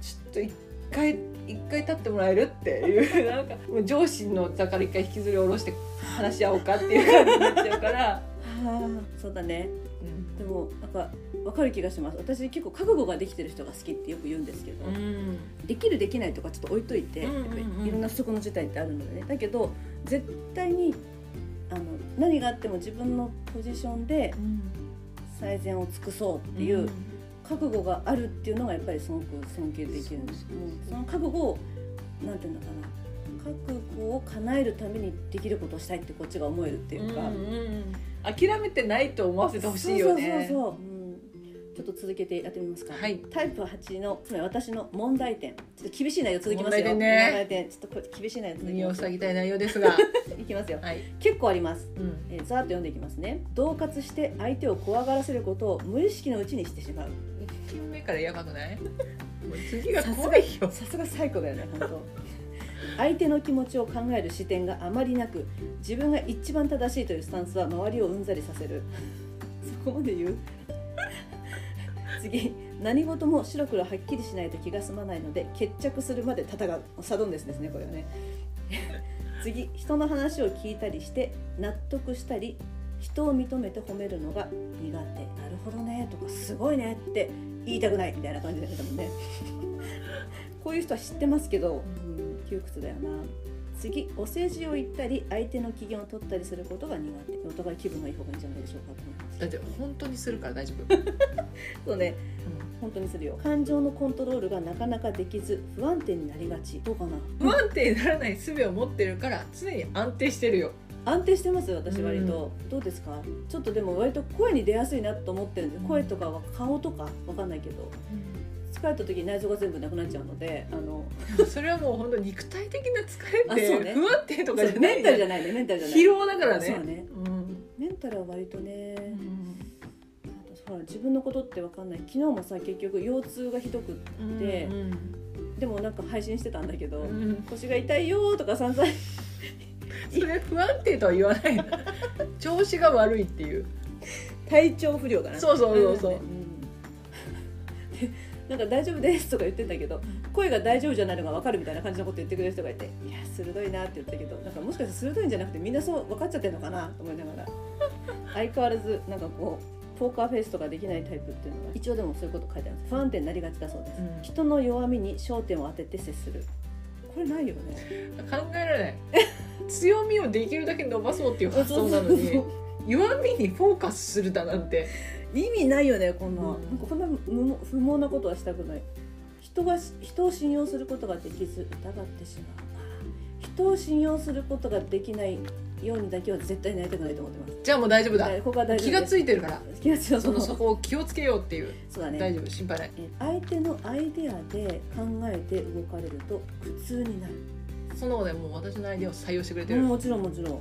ちょっと一回一回立ってもらえるっていう なんかもう上司の座から一回引きずり下ろして話し合おうかっていう感じになっちゃうから、そうだね。うん。でもなんか分かる気がします。私結構覚悟ができてる人が好きってよく言うんですけど、うん。できるできないとかちょっと置いといて、うんうんうん。いろんな不測の事態ってあるので。ねだけど絶対にあの何があっても自分のポジションで最善を尽くそうっていう覚悟があるっていうのがやっぱりすごく尊敬できるんですその覚悟をなんていうのかな。覚悟を叶えるためにできることをしたいってこっちが思えるっていうか、うんうん諦めてないと思わせてほしいよね。そうそうそうそう、うん、ちょっと続けてやってみますか。はい。タイプ8のつまり私の問題点。ちょっと厳しい内容続きますよ。問題点ね。問題点。ちょっと厳しい内容続き耳をます塞ぎたい内容ですが。いきますよ。はい、結構あります。うん、えーざーっと読んでいきますね。恫喝して相手を怖がらせることを無意識のうちにしてしまう。1品目からやばくない？もう次がさすが怖いよさすが最高だよね本当。相手の気持ちを考える視点があまりなく自分が一番正しいというスタンスは周りをうんざりさせる。そこまで言う？次何事も白黒はっきりしないと気が済まないので決着するまで戦う。サドンデスですねこれはね。次人の話を聞いたりして納得したり人を認めて褒めるのが苦手。なるほどね。とかすごいねって言いたくない。みたいな感じだけどもね。こういう人は知ってますけど、うん、窮屈だよな。次お世辞を言ったり相手の機嫌を取ったりすることが苦手。お互い気分がいい方がいいんじゃないでしょうかと思いますだって本当にするから大丈夫、そうね。本当にするよ。感情のコントロールがなかなかできず不安定になりがち。どうかな？不安定にならない術を持ってるから常に安定してるよ。安定してます私割と、どうですか？ちょっとでも割と声に出やすいなと思ってるんで、うん。声とかは顔とかわかんないけど疲れた時に内臓が全部なくなっちゃうのであの それはもう本当肉体的な疲れってね。不安定とかじゃないメンタルじゃないねメンタルじゃない。疲労だからね。そうね。うん。メンタルは割とね、うん。ほら自分のことってわかんない。昨日もさ結局腰痛がひどくってうんでもなんか配信してたんだけど、うん。腰が痛いよとか散々 それ不安定とは言わないの調子が悪いっていう。体調不良かな。そうそうそうそう。うんでなんか大丈夫ですとか言ってんだけど声が大丈夫じゃないのが分かるみたいな感じのこと言ってくれる人がいていや鋭いなって言ったけどなんかもしかして鋭いんじゃなくてみんなそう分かっちゃってるのかなと思いながら相変わらずなんかこうポーカーフェイスとかできないタイプっていうのが一応でもそういうこと書いてあるんです不安定になりがちだそうです、うん。人の弱みに焦点を当てて接する。これないよね。考えられない。強みをできるだけ伸ばそうっていう発想なのに弱みにフォーカスするだなんて意味ないよねこんな,、うん。なんかこんな無不毛なことはしたくない。人が人を信用することができず疑ってしまう。人を信用することができないようにだけは絶対なりたくないと思ってます。じゃあもう大丈夫だ。はいここは大丈夫気がついいてるから。気がついたそのそこを気をつけようっていう。そうだね。大丈夫心配ない。え相手のアイデアで考えて動かれると苦痛になる。そのねもう私のアイデアを採用してくれてる、うんもちろんもちろん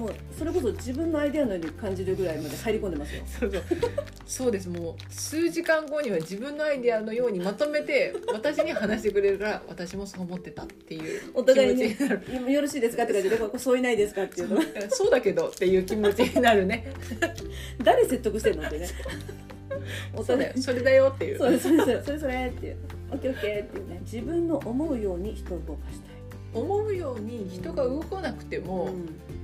もうそれこそ自分のアイデアのように感じるぐらいまで入り込んでますよ。そうそう。そうです。もう数時間後には自分のアイデアのようにまとめて私に話してくれるから私もそう思ってたっていうお互いに気持ちになる今よろしいですか？って感じでそういないですか？っていうのそうだけどっていう気持ちになるね誰説得してんの？ってね。おそうだ互いよ。それだよっていう。それそれそれそれそれっていう。オッケーオッケーっていうね。自分の思うように人を動かしたい思うように人が動かなくても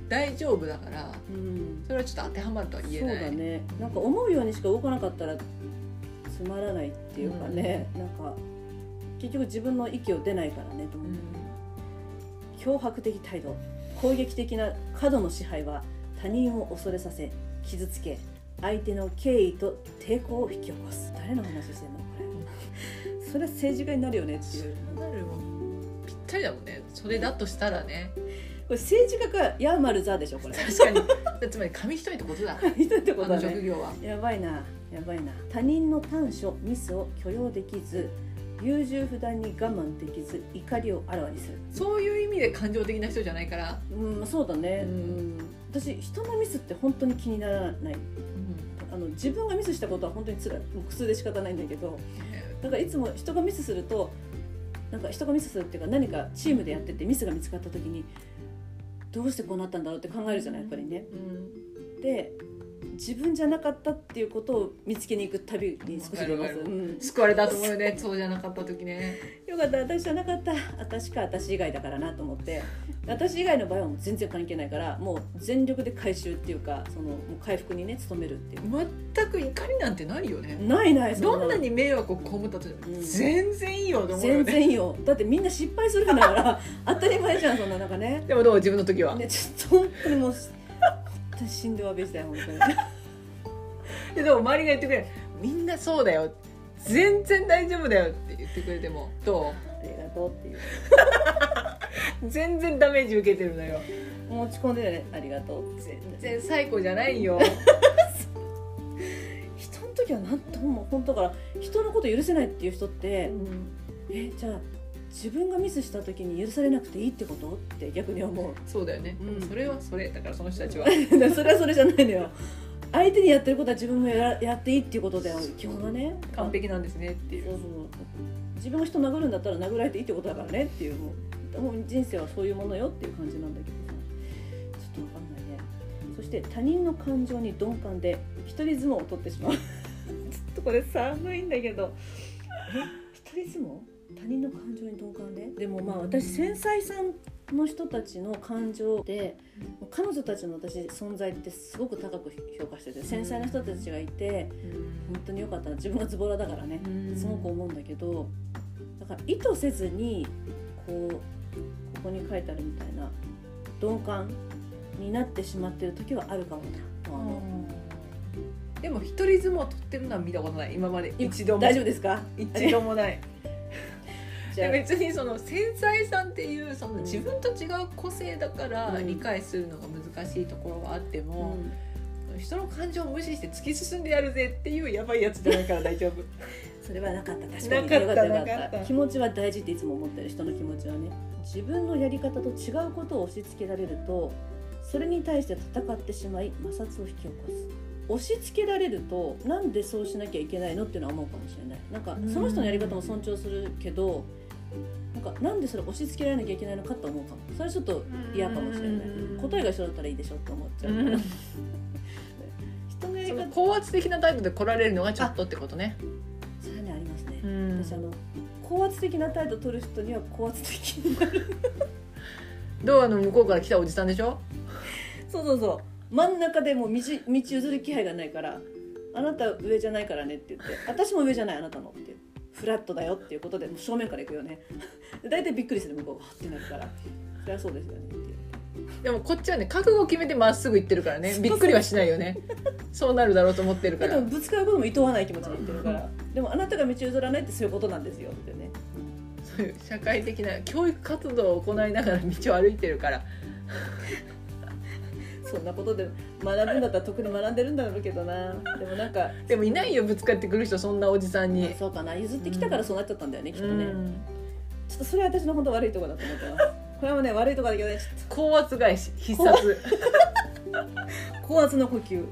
大丈夫だからうん、うんそれはちょっと当てはまるとは言えないそうだね。なんか思うようにしか動かなかったらつまらないっていうかね、なんか結局自分の息を出ないからねと思って、脅迫的態度。攻撃的な過度の支配は他人を恐れさせ傷つけ相手の敬意と抵抗を引き起こす。誰の話してんのこれ。それは政治家になるよねっていう。なるもんぴったりだもんね。それだとしたらね。これ政治家かヤーマルザでしょこれ。確かに。つまり紙一重ってことだ。人ってことだね。職業は。やばいなやばいな。他人の短所ミスを許容できず優柔不断に我慢できず怒りをあらわにする。そういう意味で感情的な人じゃないから、うんそうだね、ううん。ん私人のミスって本当に気にならない。あの自分がミスしたことは本当につらい苦痛で仕方ないんだけど。なんかいつも人がミスするとなんか人がミスするっていうか何かチームでやっててミスが見つかった時にどうしてこうなったんだろうって考えるじゃないやっぱりね。うんで自分じゃなかったっていうことを見つけに行く旅に少し出ます、うん、救われたと思うよね。そうじゃなかった時ね。よかった私じゃなかった。私か私以外だからなと思って。私以外の場合はもう全然関係ないからもう全力で回収っていうかそのもう回復にね努めるっていう。全く怒りなんてないよね。ないないそどんなに迷惑を被ったとうん全然いいよと思うよ全ね然いいよ。だってみんな失敗するんだから。当たり前じゃんそんななんかね。でもどう？自分の時は、ねちょっと本当にもう私死んでお詫びしたい本当に。ででも周りが言ってくれるみんなそうだよ。全然大丈夫だよって言ってくれてもどありがとうっていう。う 全然ダメージ受けてるのよ。もう落ち込んでね。ありがとう全然最高じゃないよ。人の時はなんとも本当だから人のこと許せないっていう人ってえじゃあ自分がミスした時に許されなくていいってことって逆に思う。そうだよね、うん。それはそれ。だからその人たちは。それはそれじゃないのよ。相手にやってることは自分もややっていいっていうことだよ。基本はね。完璧なんですねっていう。そうそう。自分が人殴るんだったら殴られていいってことだからねっていう。もう人生はそういうものよっていう感じなんだけどさ。ちょっとわかんないね。そして他人の感情に鈍感で一人相撲を取ってしまう。ちょっとこれ寒いんだけど。え一人相撲？他人の感情に鈍感で？でもまあ私繊細さんの人たちの感情で彼女たちの私存在ってすごく高く評価してて繊細な人たちがいて本当に良かった。な自分がズボラだからね。すごく思うんだけどだから意図せずにこうここに書いてあるみたいな鈍感になってしまってる時はあるかもなでも一人相撲取ってるのは見たことない。今まで。一度も。大丈夫ですか？一度もないじゃあ。で別にその繊細さんっていうそのうん。自分と違う個性だからうん。理解するのが難しいところがあってうも、ん。人の感情を無視して突き進んでやるぜっていうやばいやつじゃないから大丈夫。それはなかった。確かに。なかったよかったよかっなかった。た気持ちは大事っていつも思ってる人の気持ちはね。自分のやり方と違うことを押し付けられるとそれに対して戦ってしまい摩擦を引き起こす。押し付けられるとなんでそうしなきゃいけないのっていうのは思うかもしれない。なんかその人のやり方も尊重するけどなんかなんでそれ押し付けられなきゃいけないのかと思うかも。それはちょっと嫌かもしれない。うん。答えが一緒だったらいいでしょって思っちゃう。から人のやり方高圧的な態度で来られるのがちょっとってことね。それありますねうん。私あの高圧的な態度を取る人には高圧的になるドアの向こうから来たおじさん。でしょそうそうそう真ん。中でもう道道譲る気配がないからあなた上じゃないからねって言って私も上じゃないあなたのってフラットだよっていうことでもう正面から行くよね。大体びっくりする向こうがはってなるから。それはそうですよね。でもこっちはね覚悟を決めてまっすぐ行ってるからね。びっくりはしないよね。そうなるだろうと思ってるから。でもぶつかることも厭わない気持ちで言ってるから。でもあなたが道譲らないってそういうことなんですよってね。そういう社会的な教育活動を行いながら道を歩いてるからそんなことで学ぶんだったら特に学んでるんだろうけどな。でもなんかでもいないよぶつかってくる人そんなおじさんに、そうかな。譲ってきたからそうなっちゃったんだよね、きっとね、うんちょっとそれは私の本当悪いところだと思ってます。これはもうね悪いところだけどね高圧返し必殺。と高圧の呼吸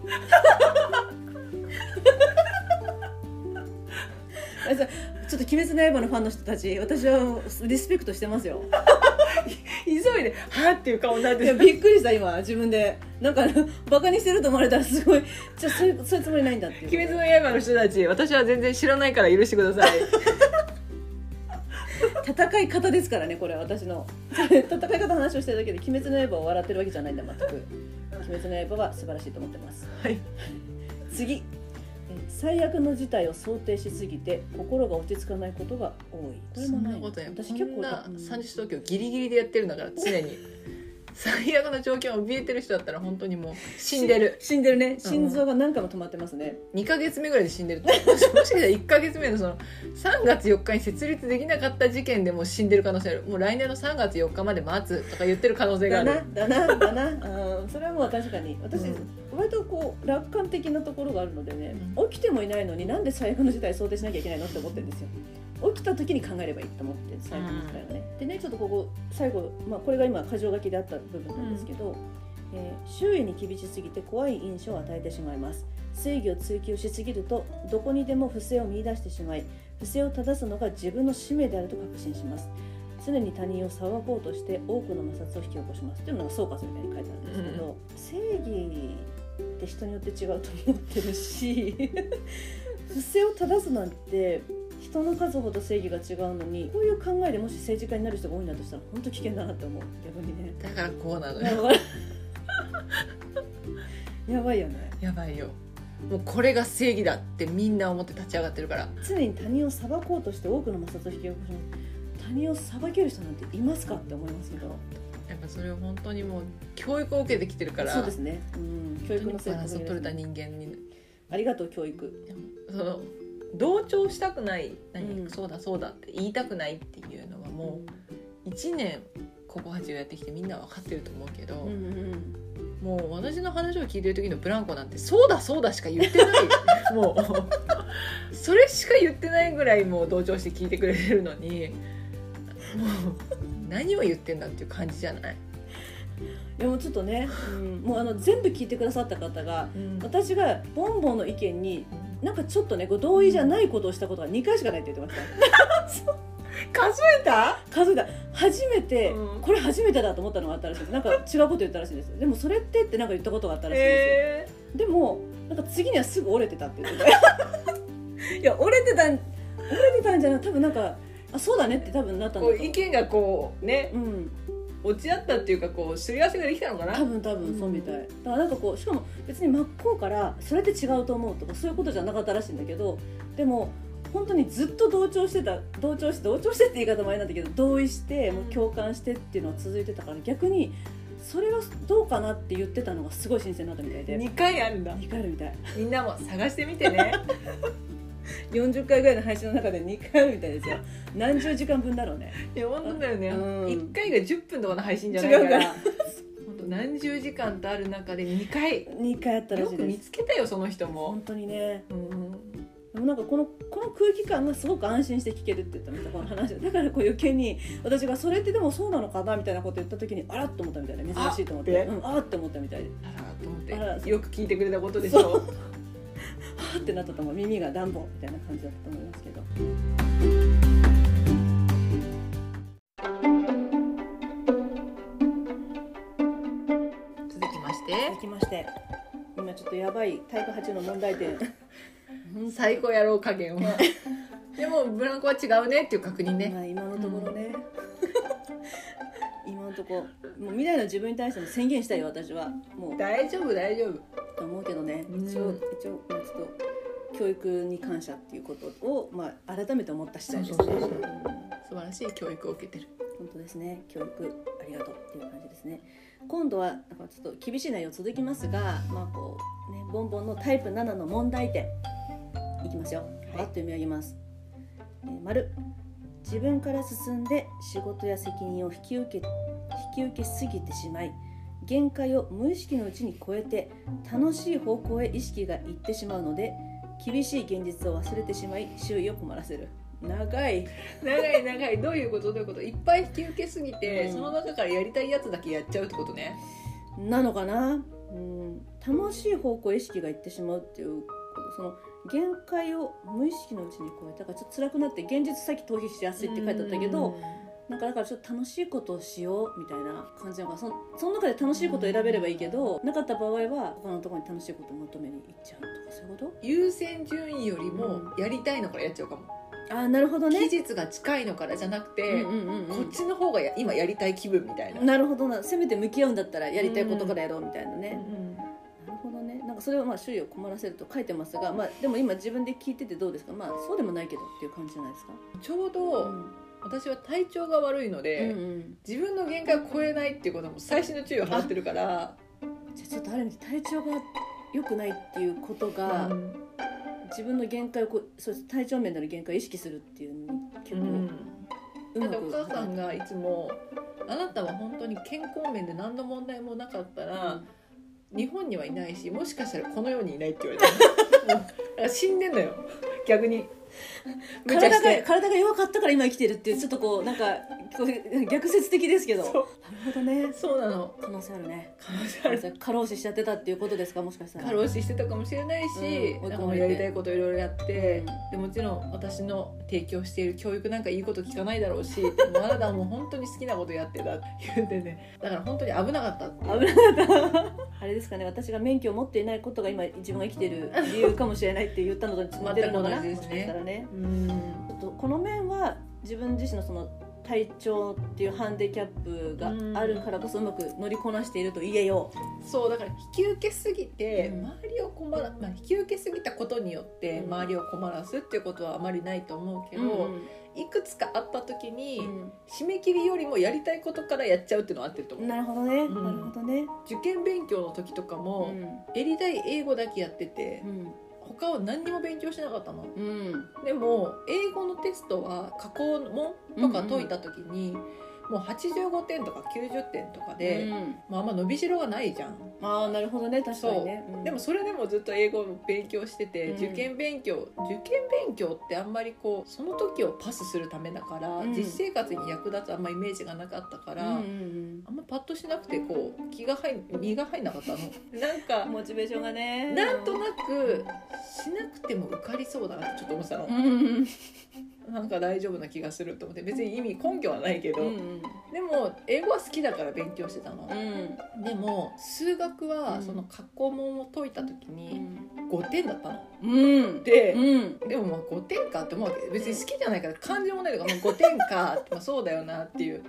ちょっと「鬼滅の刃」のファンの人たち私はリスペクトしてますよ。急いで「はあ」っていう顔になってびっくりした今。自分で。なんかバカにしてると思われたらすごい。じゃあそういうそういうつもりないんだっていう鬼滅の刃の人たち私は全然知らないから許してください。戦い方ですからねこれは私の。戦い方の話をしてるだけで「鬼滅の刃」を笑ってるわけじゃないんだ全く「鬼滅の刃」は素晴らしいと思ってます。はい。次。え最悪の事態を想定しすぎて心が落ち着かないことが多い。これそもないんなことや。私結構三次東京ギリギリでやってるんだから常に 最悪の状況を怯えてる人だったら本当にもう死んでる。死んでるね。心臓が何回も止まってますね、2か月目ぐらいで死んでるもしかしたら1か月目のその3月4日に設立できなかった事件でもう死んでる可能性ある。もう来年の3月4日まで待つとか言ってる可能性がある。だなだなだな。うんそれはもう確かに。私、うん。割とこう楽観的なところがあるのでね、起きてもいないのになんで最悪の事態想定しなきゃいけないのって思ってるんですよ起きた時に考えればいいと思って最悪の事態はね、でねちょっとここ最後、まあ、これが今箇条書きであった部分なんですけど、えー周囲に厳しすぎて怖い印象を与えてしまいます。正義を追求しすぎるとどこにでも不正を見出してしまい不正を正すのが自分の使命であると確信します。常に他人を裁こうとして多くの摩擦を引き起こします。っていうのが総括みたいに書いてあるんですけど、正義って人によって違うと思ってるし 不正を正すなんて人の数ほど正義が違うのにこういう考えでもし政治家になる人が多いんだとしたら本当危険だなって思う。逆にね。だからこうなのよ。やばいよね。やばいよ。もうこれが正義だってみんな思って立ち上がってるから。常に他人を裁こうとして多くの摩擦を引き起こし他人を裁ける人なんていますかって思いますけど。やっぱそれを本当にもう教育を受けてきてるからそうですね、うん、教育の本当にバランスを取れたに人間に。ありがとう教育。その同調したくない何、うん。そうだそうだって言いたくないっていうのはもう1年ここ8をやってきてみんな分かってると思うけど、うんうんうん。もう私の話を聞いてる時のブランコなんて「そうだそうだ」しか言ってない。もう。それしか言ってないぐらいもう同調して聞いてくれてるのにもう何を言ってんだっていう感じじゃない、いやもうちょっとね、うん、もうあの全部聞いてくださった方がうん。私がボンボンの意見になんかちょっとねこう同意じゃないことをしたことが2回しかないって言ってました。数えた？数えた。初めて、うん。これ初めてだと思ったのがあったらしい。ですなんか違うこと言ったらしいですでもそれってってなんか言ったことがあったらしいんですよ、え。でもなんか次にはすぐ折れてたって言ってて いや折れてたん折れてたんじゃない。多分なんかあそうだねって多分なったんだ意見がこうね。ううん落ち合ったっていうかこうすり合わせができたのかな？多分多分そうみたい、だからなんかこうしかも別に真っ向からそれって違うと思うとかそういうことじゃなかったらしいんだけどでも本当にずっと同調してた同調して同調してって言い方もあれなんだけど同意してもう共感してっていうのが続いてたから逆にそれはどうかなって言ってたのがすごい新鮮だったみたいで。2回あるんだ。2回あるみたい。みんなも探してみてね 40回ぐらいの配信の中で2回あるみたいですよ。何十時間分だろうね。いや本当だよね、うん。1回が10分とかの配信じゃないから。違うから。本当何十時間とある中で2回。2回あったらよくしいです。見つけたよその人も。本、当にね。うん、でもなんかこのこの空気感がすごく安心して聞けるって言ってましたこの話。だからこう余計に私がそれってでもそうなのかなみたいなこと言った時にあらっと思ったみたいで珍しいと思って。あうん、あーって思ったみたいで。あらと思って。よく聞いてくれたことでしょはーってなったと思う。耳が暖房みたいな感じだったと思いますけど。続きまして。続きまして。今ちょっとやばいタイプ8の問題点。最高野郎加減を。でもブランコは違うねっていう確認ね。まあ今のところね、今のところもう未来の自分に対しても宣言したいよ私は。もう。大丈夫大丈夫。と思うけどね、うん。一応一応まあちょっと教育に感謝っていうことをまあ改めて思った次第ですね。素晴らしい教育を受けてる。本当ですね。教育ありがとうっていう感じですね。今度はなんかちょっと厳しい内容続きますが、まあこうねボンボンのタイプ7の問題点いききますよ。パッと読み上げます、えー丸自分から進んで仕事や責任を引き受け引き受けすぎてしまい限界を無意識のうちに超えて楽しい方向へ意識がいってしまうので厳しい現実を忘れてしまい周囲を困らせる。長い。長い長い。どういうこと？どういうこと？いっぱい引き受けすぎて、うん。その中からやりたいやつだけやっちゃうってことね。なのかな、うん、楽しい方向へ意識がいってしまうっていうこと。その限界を無意識のうちに超えたからちょっと辛くなって現実先逃避しやすいって書いてあったけどなんかだからちょっと楽しいことをしようみたいな感じなのかな。そのその中で楽しいことを選べればいいけどなかった場合は他のところに楽しいことを求めに行っちゃうとかそういうこ優先順位よりもやりたいのからやっちゃうかも、とああなるほどね。期日が近いのからじゃなくて、うんうんうんうん。こっちの方がや今やりたい気分みたいな、なるほどな。せめて向き合うんだったらやりたいことからやろうみたいなね、うんなるほどねなんかそれはまあ周囲を困らせると書いてますが、まあ、でも今自分で聞いててどうですか？まあそうでもないけどっていう感じじゃないですか、ちょうど、うん私は体調が悪いので、うんうん。自分の限界を超えないっていうことも最新の注意を払ってるからじゃあちょっとある意味体調が良くないっていうことが、うん。自分の限界をこうそうです。体調面での限界を意識するっていうのに結構うん。うまくだってお母さんがいつも「あなたは本当に健康面で何の問題もなかったら、日本にはいないしもしかしたらこの世にいない」って言われたもうだから死んでんのよ。逆に。体が体が弱かったから今生きてるっていうちょっとこうなんか逆説的ですけど。なるほどね。そうなの。可能性あるね。可能性ある。過労死しちゃってたっていうことですか？もしかしたら。過労死してたかもしれないし、うん。もうやりたいこといろいろやって、うん。でもちろん私の提供している教育なんかいいこと聞かないだろうしもうあなたはもう本当に好きなことやってたって言ってね。だから本当に危なかった危なかった。あれですかね。私が免許を持っていないことが今自分が生きてる理由かもしれないって言ったのと似てるのかな全く同じですねねうん。ちょっとこの面は自分自身のその体調っていうハンディキャップがあるからこそうまく乗りこなしていると言えよ。そうだから引き受けすぎてうん。周りを困ら、まあ、引き受けすぎたことによってうん。周りを困らすっていうことはあまりないと思うけうど、ん。いくつかあった時に、うん。締め切りよりもやりたいことからやっちゃうっていうのはあってると思う。なるほどね、ん。なるほどね、受験勉強の時とかうも、ん。やりたい英語だけやっててうん他は何にも勉強しなかったの？うん。でも英語のテストは過去問とか解いた時に、もう85点とか90点とかで、うん。まあ、あんま伸びしろがないじゃん。ああなるほどね。確かにね、うん。でもそれでもずっと英語を勉強してて、うん。受験勉強受験勉強ってあんまりこうその時をパスするためだから、うん。実生活に役立つあんまイメージがなかったから、うんうんあんまパッとしなくてこう気が入ん身が入んなかったの。なんうんかモチベーションがね。なんとなくしなくても受かりそうだなってちょっと思ってたの。う、んなんか大丈夫な気がすると思って別に意味根拠はないけど、うんでも英語は好きだから勉強してたの、うん。でも数学はうん。その過去問を解いた時うにん。5点だったの。うん。で、うん。でもまあ5点かって思うわけ。別に好きじゃないから漢字もないとか、まあ、5点かって、まあ、そうだよなっていう。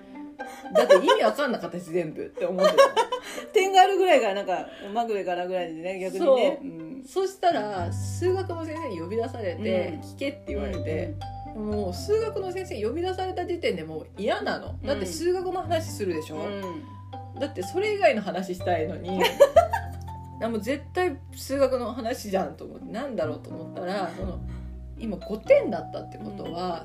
だって意味わかんなかったし全部って思ってた。点があるぐらいがなんかまぐれかなぐらいでね逆にね。そう。うん。そしたら数学の先生に呼び出されて、うん。聞けって言われて、もう数学の先生呼び出された時点でもう嫌なの。だって数学の話するでしょ、うん。だってそれ以外の話したいのに。あもう絶対数学の話じゃんと思って。なんだろうと思ったらその今5点だったってことは、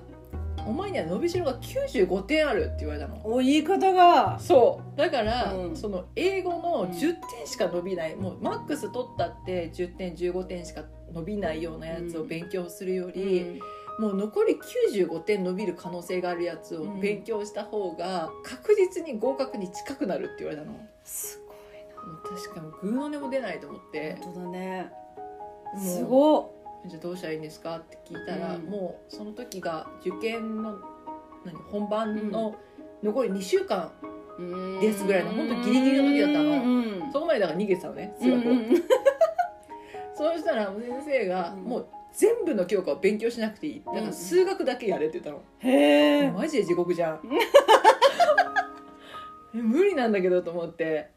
お前には伸びしろが95点あるって言われたの。お言い方が。そう。だから、うん。その英語のうん10点しか伸びない、もうマックス取ったって10点15点しか伸びないようなやつを勉強するより、もう残り95点伸びる可能性があるやつを勉強した方が確実に合格に近くなるって言われたの。もすごいな。う確かにグーの音も出ないと思って。本当だね。すごっ。じゃあどうしたらいいんですかって聞いたら、うん。もうその時が受験の何本番の残り2週間、ですぐらいの本当ギリギリの時だったの。うんそこまでだから逃げてたのね数学を、うんうん。そうしたら先生がうん。もう全部の教科を勉強しなくていい。だから数学だけやれって言ったの、へえ。マジで地獄じゃん。え無理なんだけどと思って。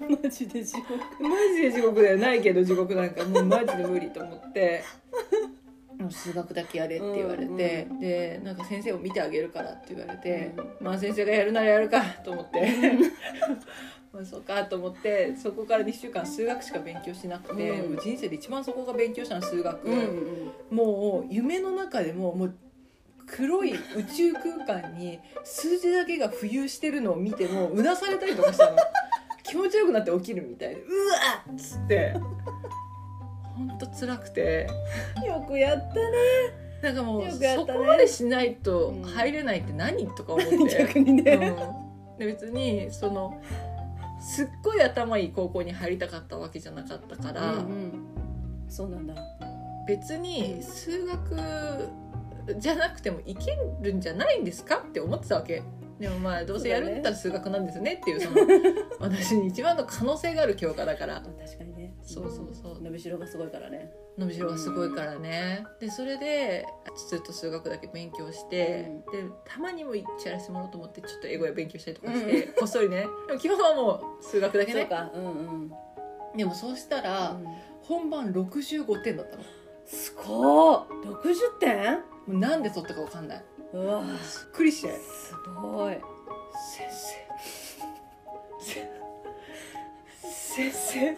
マジで地獄。マジで地獄だよ。ないけど地獄なんか。もうマジで無理と思って。もう数学だけやれって言われて、うんでなんか先生を見てあげるからって言われて、まあ先生がやるならやるかと思って まあそうかと思ってそこから2週間数学しか勉強しなくて、うん。もう人生で一番そこが勉強したのは数学、うんうんもう夢の中でももう黒い宇宙空間に数字だけが浮遊してるのを見てもうなされたりとかしたの。気持ちよくなって起きるみたいでうわっつって。ほんと辛くて。よくやったね。なんかもうよくやったね。そこまでしないとうん。入れないって何とか思って。逆にね、うん、で別にそのすっごい頭いい高校に入りたかったわけじゃなかったから、うんうん。そうなんだ。別に数学じゃなくてもいけるんじゃないんですかって思ってたわけ。でもまあどうせやるんだったら数学なんですねっていうその 私に一番の可能性がある教科だから。確かにねそうそうそう。伸びしろがすごいからね。伸びしろがすごいからね。でそれでずっと数学だけ勉強して、でたまにも一チャラしてもらおうと思ってちょっと英語や勉強したりとかして、こっそりね。でも基本はもう数学だけね。そうか。うんうん。でもそうしたら、うん。本番65点だったの。すごい60点？なんで取ったかわかんない。うわびっくりして。すごい先生。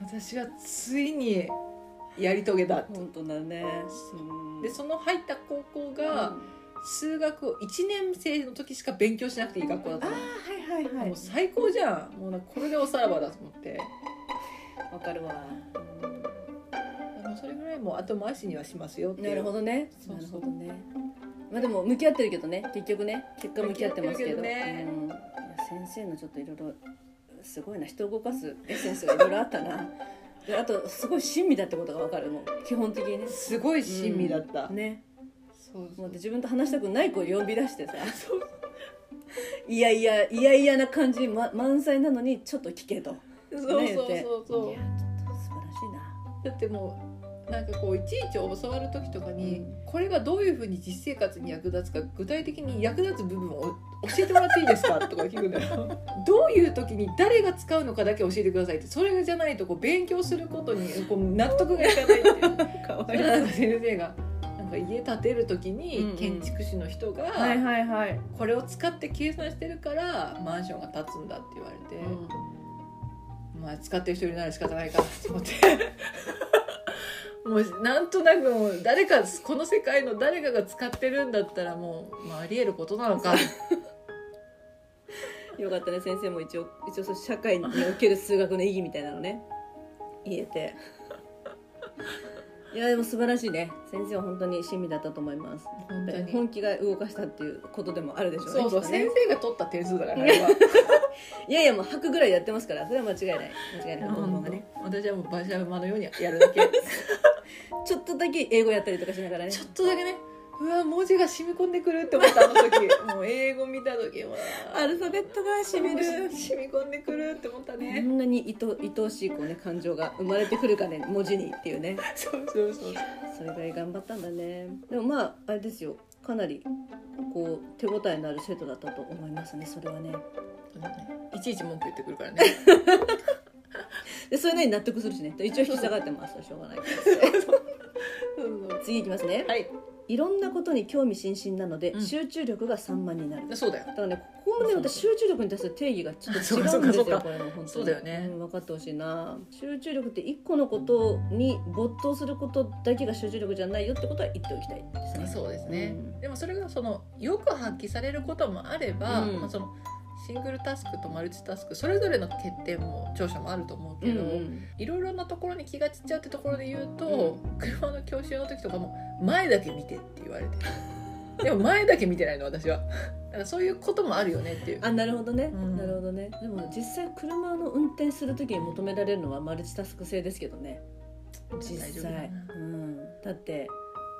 私はついにやり遂げた。本当だね。うん。でその入った高校が数学を1年生の時しか勉強しなくていい学校だったの、ああはいはいはい。もう最高じゃん。もうなんかこれでおさらばだと思って。わかるわ。それぐらいもう後回しにはしますよなるほどね。なるほどね。まあでも向き合ってるけどね。結局ね。結果向き合ってますけど。ね。うん。先生のちょっといろいろすごいな。人を動かすエッセンスがいろいろあったな。であとすごい親身だってことがわかるもう基本的にね。すごい親身だった、ね。そうもう自分と話したくない子を呼び出してさ。いやいやいやいやな感じ、ま、満載なのにちょっと聞けと。そうそうそうそう。いやちょっと素晴らしいな。だってもうなんかこういちいち教わる時とかに、うん。これがどういうふうに実生活に役立つか具体的に役立つ部分を教えてもらっていいですかとか聞くんだよ。どういう時に誰が使うのかだけ教えてくださいってそれじゃないとこう勉強することにこう納得がいかないっていうか 先生がなんか家建てる時うんうにん。建築士の人が、はいはいはい、これを使って計算してるからマンションが建つんだって言われて、まあ使ってる人いるなら仕方ないかなと思って もうなんとなくもう誰かこの世界の誰かが使ってるんだったらもう、まあ、ありえることなのか。よかったね先生も一応一応そう社会における数学の意義みたいなのね言えて。いやでも素晴らしいね。先生は本当に親身だったと思います。本当に。本気が動かしたっていうことでもあるでしょうね。そうそうね。先生が取った点数だから。いやいやもう吐くぐらいやってますから。それは間違いない。間違いない。本番がね。私はもう馬車馬のようにやるだけ。ちょっとだけ英語やったりとかしながらね。ちょっとだけねうわ文字が染み込んでくるって思ったあの時。もう英語見た時は。アルファベットがしみる。染み込んでくるって思ったこねんなにいと愛おしいこうね感情が生まれてくるかね文字にっていうね。そうそうそうそれぐらい頑張ったんだね。でもまああれですよ。かなりこう手応えのある生徒だったと思いますねそれはね。いちいち文句言ってくるからね。でそれに納得するしね。一応引き下がってます。しょうがないから。次いきますね。はいいろんなことに興味津々なので、うん。集中力が散漫になる。そうだよ。だからねここもね私集中力に対する定義がちょっと違うんですそうかそうかよこれも本当に。そうだよね。ん分かってほしいな。集中力って一個のことに没頭することだけが集中力じゃないよってことは言っておきたいですね。そうですね、うんでもそれがそのよく発揮されることもあれば、うん。まあ、そのシングルタスクとマルチタスクそれぞれの欠点も長所もあると思うけど、うんいろいろなところに気が散っちゃうってところで言うと、車の教習の時とかも前だけ見てって言われて でも前だけ見てないの私は。だからそういうこともあるよねっていう。あなるほどね、うん。なるほどね。でも実際車の運転する時に求められるのはマルチタスク制ですけどね。実際。な、うん、だって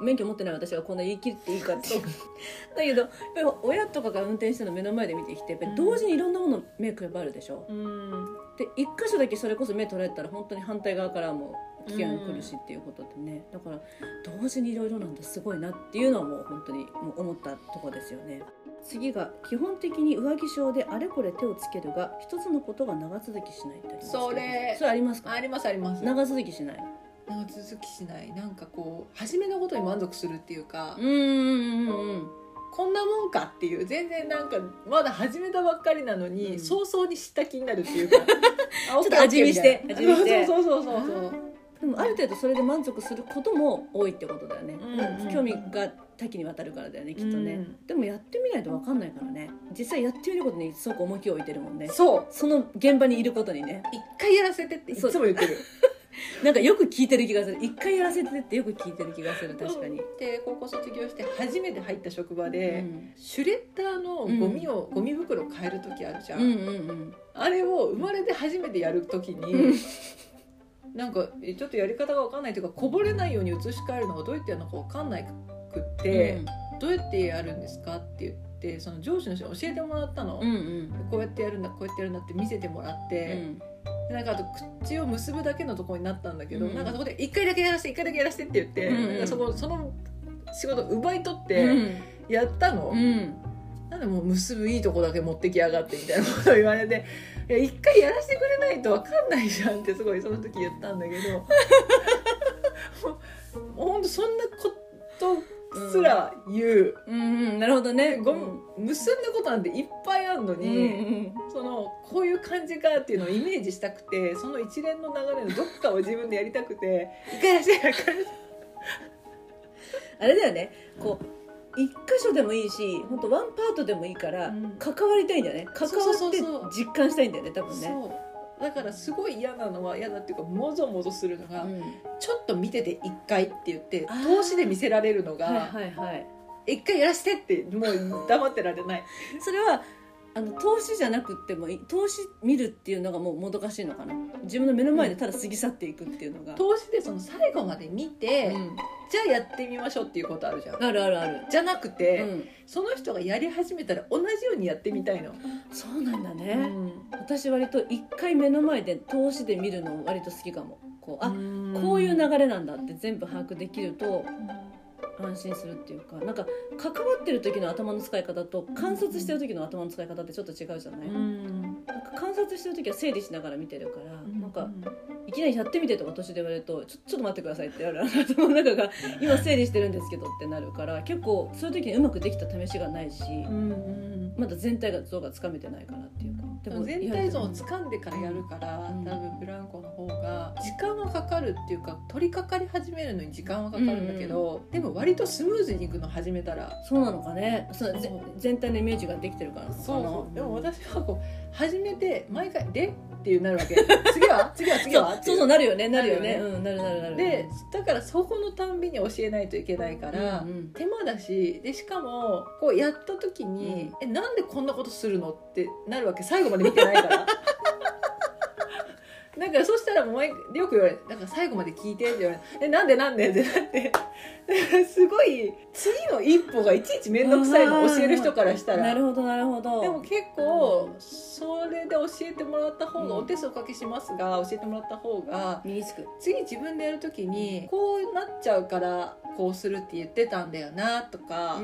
免許持ってない私がこんな言い切っていいかって。だけどやっぱり親とかが運転してるの目の前で見てきてやっぱり同時にいろんなもの目配るでしょ、うん。で一箇所だけそれこそ目取られたら本当に反対側からも危険が来るしっていうことってね、だから同時にいろいろなんだすごいなっていうのはもう本当にもう思ったとこですよね。次が基本的に上着症であれこれ手をつけるが一つのことが長続きしないってありますそれ。それありますか？ありますあります。長続きしない長続きしない。なんかこう初めのことに満足するっていうか、うんうんうんうんこんなもんかっていう全然なんかまだ始めたばっかりなのに、うん。早々に知った気になるっていうか。ちょっと味見して味見して。そうそうそうそうそう。でもある程度それで満足することも多いってことだよね、うんうん興味が多岐にわたるからだよねきっとね、うんでもやってみないと分かんないからね。実際やってみることにすごく重きを置いてるもんね。そう。その現場にいることにね。一回やらせてっていつも言ってる なんかよく聞いてる気がする。一回やらせてってよく聞いてる気がする確かに、で高校卒業して初めて入った職場うで、ん、シュレッダーのゴミを、ゴミ袋を変える時あるじゃん、うんうんうん。あれを生まれて初めてやる時に、うん。なんかえちょっとやり方が分かんないというかこぼれないように移し替えるのがどうやってやるのか分かんないくって、どうやってやるんですかって言ってその上司の人に教えてもらったの、うんうん。こうやってやるんだこうやってやるんだって見せてもらっうて、んでなんかあと口を結ぶだけのところになったんだけど、うん。なんかそこで「一回だけやらせて一回だけやらせて」って言って、うん。うんなんかそこその仕事奪い取っうてん。やったの、うん。なんでもう結ぶいいとこだけ持ってきやがってみたいなことを言われて「いや一回やらせてくれないと分かんないじゃん」ってすごいその時言ったんだけど。もうほんとそんなことすら言う、うんうん。なるほどね。ご結んだことなんていっぱいあるのうんに、うん。そのこういう感じかっていうのをイメージしたくてその一連の流れのどっかを自分でやりたくて「一回やらせて一回やらせてあれだよね。こう一箇所でもいいし本当ワンパートでもいいから、うん。関わりたいんだよね。関わそうそうって実感したいんだよね多分ね。そうだからすごい嫌なのは嫌だっていうかもぞもぞするのが、うん。ちょっと見てて一回って言って投資で見せられるのが、はいはいはい。一回やらせてってもう黙ってられない。それはあの投資じゃなくってもいい投資見るっていうのがもうもどかしいのかな。自分の目の前でただ過ぎ去っていくっていうのが、投資でその最後まで見て、うん。じゃあやってみましょうっていうことあるじゃん。あるあるある、じゃなくうて、ん、その人がやり始めたら同じようにやってみたいの、そうなんだうね、ん。私割と一回目の前で投資で見るの割と好きかも。こうあ、ん。こういう流れなんだって全部把握できると安心するっていうかなんか関わってる時の頭の使い方と観察してる時の頭の使い方ってちょっと違うじゃない、うん。なんか観察してる時は整理しながら見てるから、なんかういきなりやってみてとか途中で言われるとちょちょっと待ってくださいってやる頭の中が今整理してるんですけどってなるから結構そういう時にうまくできた試しがないし、んうん。まだ全体が像がつかめてないからっていうかでも全体像をつ掴んでからやるから、うん。多分ブランコの方が時間はかかるっていうか取り掛かり始めるのに時間はかかるんだけど、でも割とスムーズにいくの始めたらそうなのかね。そう。全体のイメージができてるからそう。でも私はこう始めて毎回「で?」っていうなるわけ。次は？次は？次は？そうそうなるよね。なるよね。なるようんなるなるなる。でだからそこのたんびに教えないといけないから、うんうん。手間だしでしかもこうやった時に「えなんでこんなことするの?」ってなるわけ。最後まで見てないから。だからそしたらもう毎よく言われる「だから最後まで聞いて」って言われて「えなんでなんで?」ってなって。すごい次の一歩がいちいち面倒くさいの教える人からしたら。なるほどなるほど。でも結構それで教えてもらった方が、うんお手数おかけしますが教えてもらった方が身につく。次自分でやる時にこうなっちゃうからこうするって言ってたんだよなとか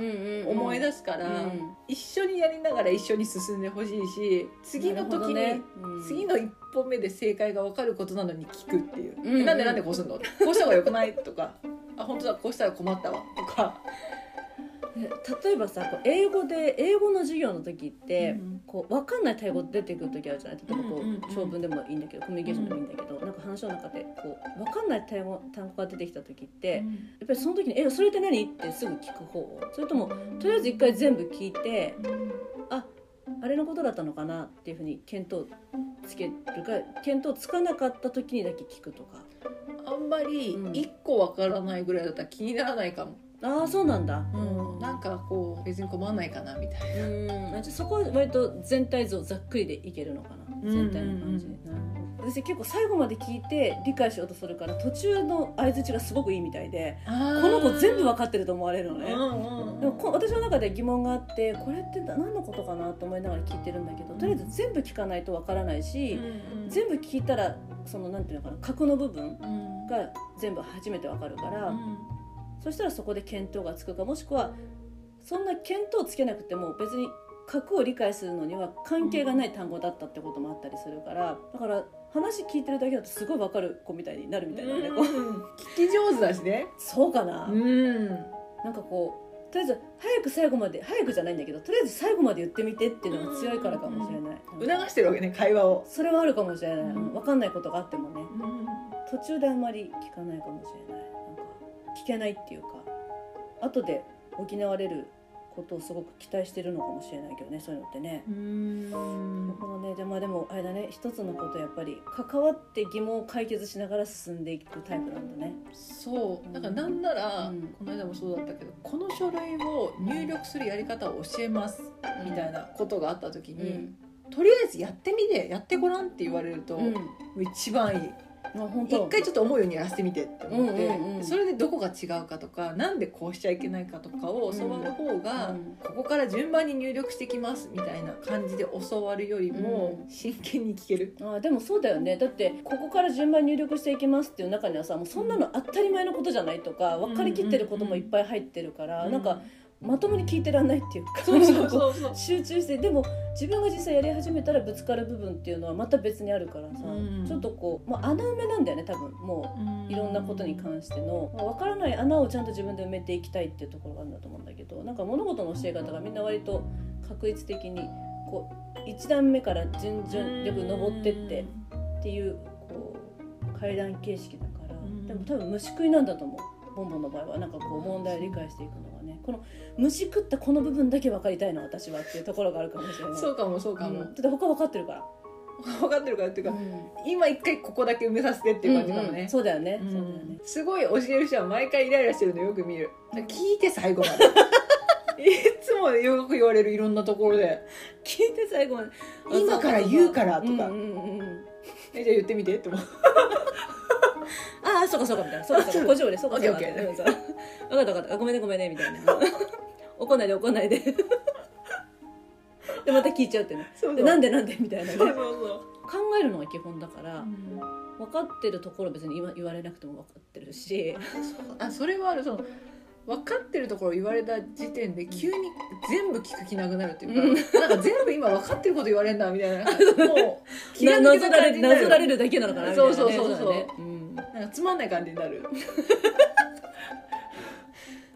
思い出すから、うん。一緒にやりながら一緒に進んでほしいし次の時に、次の一歩目で正解が分かることなのに聞くっていう「うんうんえなんでなんでこうすんの?」こうした方がよくない?」とか「あ本当だ。こうしたら困ったわ」とか。で例えばさこう英語で英語の授業の時って、うんこう分かんない単語出てくる時あるじゃない？例えばこう、うんうんうん長文でもいいんだけどコミュニケーションでもいいんだけど、なんか話の中でこう分かんない単語単語が出てきた時って、やっぱりその時に「えそれって何?」ってすぐ聞く方。それともとりあえず一回全部聞いてあれのことだったのかなっていうふうに見当つけるか見当つかなかった時にだけ聞くとか。あんまりうん。一個わからないぐらいだったら気にならないかも、ああそうなんだ。うん、なんかこう別に困んないかなみたいな。うん。じゃあそこは割と全体像ざっくりでいけるのかな。うん。全体の感じで、なるほど私結構最後まで聞いて理解しようとするから途中の相づちがすごくいいみたいでここの子全部分かってると思われるのね、うんうんでもこ私の中で疑問があってこれって何のことかなと思いながら聞いてるんだけどとりあえず全部聞かないと分からないし、全部聞いたらそのなんていうのかな核の部分うんが全部初めて分かるから、うん。そしたらそこで見当がつくかもしくはそんな見当つけなくても別に核を理解するのには関係がない単語だったってこともあったりするからだから話聞いてるだけだとすごい分かる子みたいになるみたいなね、こう。聞き上手だしね。そうかな、うん。なんかこうとりあえず早く最後まで早くじゃないんだけどとりあえず最後まで言ってみてっていうのが強いからかもしれない、促してるわけね会話を、それはあるかもしれない、うん。うん分かんないことがあってもね。途中であんまり聞かないかもしれない。なんか聞けないっていうか。後で補われることをすごく期待してるのかもしれないけどねそういうのってね。うん。このねで,、まあ、でもあれだね一つのことやっぱり関わって疑問を解決しながら進んでいくタイプなんだね。そう。だからなんなら、うん。この間もそうだったけどこの書類を入力するやり方を教えますみたいなことがあった時に、うん、とりあえずやってみてやってごらんって言われると、一番いい一回ちょっと思うようにやらせてみてって思って、うんうんうん。それでどこが違うかとかなんでこうしちゃいけないかとかを教わる方が、うん。ここから順番に入力してきますみたいな感じで教わるよりもうん。真剣に聞ける。あでもそうだよね。だってここから順番に入力していきますっていう中にはさもうそんなの当たり前のことじゃないとか分かりきってることもいっぱい入ってるから、なんかまともに聞いてらんないっていうかそうそうそう。そうう集中してでも自分が実際やり始めたらぶつかる部分っていうのはまた別にあるからさ、うん。ちょっとこう、まあ、穴埋めなんだよね多分もう。いろんなことに関しての。まあ分からない穴をちゃんと自分で埋めていきたいっていうところがあるんだと思うんだけどなんか物事の教え方がみんな割と確率的にこう1段目から順々よく登ってってっていうこう階段形式だから、ん。でも多分虫食いなんだと思う。ボンボンの場合は。なんかこう問題を理解していくのこの虫食ったこの部分だけ分かりたいの私はっていうところがあるかもしれない。そうかもそうかも、うん。だって他分かってるから、分かってるからっていうか、うん。今一回ここだけ埋めさせてっていう感じかもね、うんうん。そうだよね、うん。そうだよね。すごい教える人は毎回イライラしてるのよく見る。聞いて最後まで。いつもよく言われるいろんなところで。聞いて最後まで。今から言うからとか。うんうんうんうん。えじゃあ言ってみてって思う。ああそうかそうかみたいな。そうかそうか。こっちもねそうかそうかオ分かった分かった。あごめんねごめんねみたいな。怒んないで怒んないで。でまた聞いちゃうってね。そうそう。でなんでなんでみたいなね。そうそう考えるのが基本だから、分かってるところ別に言わ言われなくても分かってるし。あそれはあるその分かってるところ言われた時点で急に全部聞く気なくなるっていうか、なんか全部今分かってること言われるんだみたいな。もう気が抜けたなぞられなぞられるだけなのかなみたいな、ね、そうそうそうそう。だねん。なんかつまんない感じになる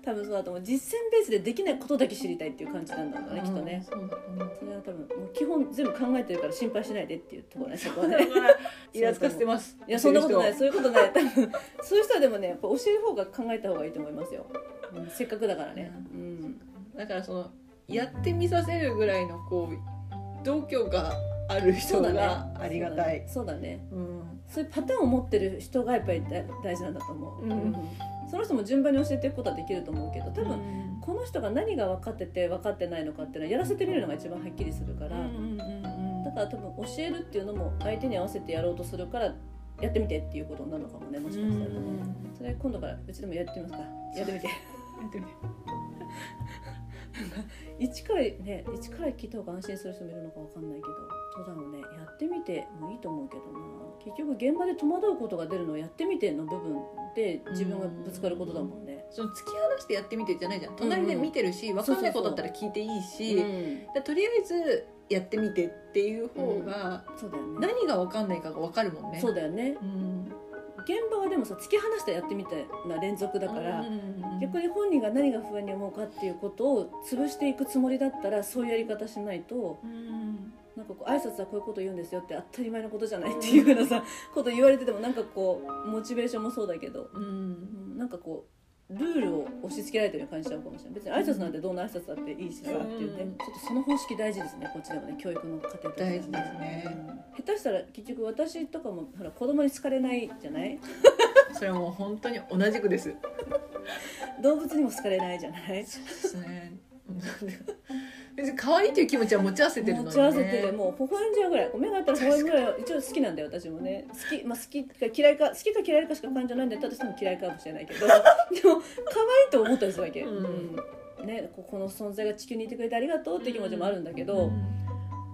多分そうだと思う。実践ベースでできないことだけ知りたいっていう感じなんだろうね、きっとね。そうだと思う。それは多分もう基本全部考えてるから心配しないでっていうところねそこはね。イラつかせてます。いやそんなことない。教そういうことない。多分そういう人はでもねやっぱ教える方が考えた方がいいと思いますよ、うんせっかくだからね。うん。だからそのやってみさせるぐらいのこう度胸がある人がありがたい。そうだね。うん。そういうパターンを持ってる人がやっぱり大大事なんだと思う、うんその人も順番に教えていくことはできると思うけど多分、うん。この人が何が分かってて分かってないのかっていうのはやらせてみるのが一番はっきりするから、だから多分教えるっていうのも相手に合わせてやろうとするからやってみてっていうことになるのかもねもしかしたらね、それ今度からうちでもやってみますか？ら やってみて。やってみて一からね一から聞いた方が安心する人もいるのかわかんないけどどうだろうねやってみてもいいと思うけどな結局現場で戸惑うことが出るのはやってみての部分で自分がぶつかることだもんね。その突き放してやってみてじゃないじゃん。隣で見てるし、分かんないことだったら聞いていいし、うんとりあえずやってみてっていう方が、そうだよね。何が分かんないかが分かるもんね。そうだよね。うん。現場はでもさ突き放してやってみたな連続だから、逆にに本人が何が不安に思うかっていうことを潰していくつもりだったらそういうやり方しないとなん挨拶はこういうこと言うんですよって当たり前のことじゃないっていうようなさこと言われててもなんかこうモチベーションもそうだけど、うん。うんなんかこうルールを押し付けられてるように感じちゃうかもしれない。別に挨拶なんてどんな挨拶だっていいしさっていうねうん。ちょっとその方式大事ですねこっちでもね教育の過程としては。大事ですね。うん下手したら結局私とかもほら子供に好かれないじゃない？それはもう本当に同じくです。動物にも好かれないじゃない？そうですね別に可愛いっていう気持ちは持ち合わせてるのに、ね、持ち合わせてもう微笑んじゃうぐらい。目があったら微笑むぐらい。は一応好きなんだよ私もね。好き,、まあ、好きか嫌いか好きか嫌いかしか感情ないんだったら私も嫌いかもしれないけど。でも可愛いと思ったりするわけ、うん。うん。ね、ここの存在が地球にいてくれてありがとうっていう気持ちもあるんだけど、うん。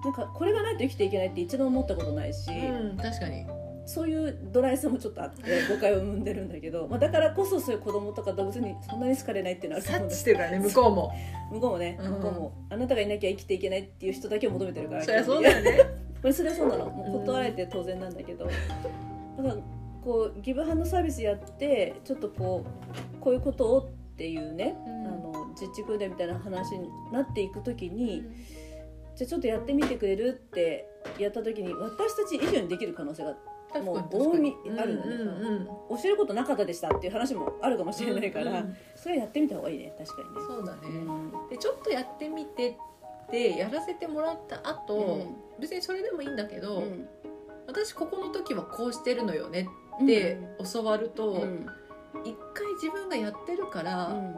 なんかこれがないと生きていけないって一度も思ったことないし、うん確かにそういうドライさもちょっとあって誤解を生んでるんだけど、まあ、だからこそそういう子供とか動物にそんなに好かれないっていうのはあると思うんだ察知してるからね向こうも。向こうもね、うん。向こうもあなたがいなきゃ生きていけないっていう人だけを求めてるからそりゃそうだよねこれそれはそうなの。もう断られて当然なんだけど、だからこうギブハンドサービスやってちょっとこうこういうことをっていうね、うん。あの実地訓練みたいな話になっていく時に、じゃあちょっとやってみてくれるってやった時に私たち以上にできる可能性がもう大いあるんだね。うんうんうん。教えることなかったでしたっていう話もあるかもしれないから、うんうんそれやってみた方がいいね。確かにね。そうだね、うん。でちょっとやってみてってやらせてもらった後、うん。別にそれでもいいんだけど、うん。私ここの時はこうしてるのよねって教わると、うん。一回自分がやってるから、うん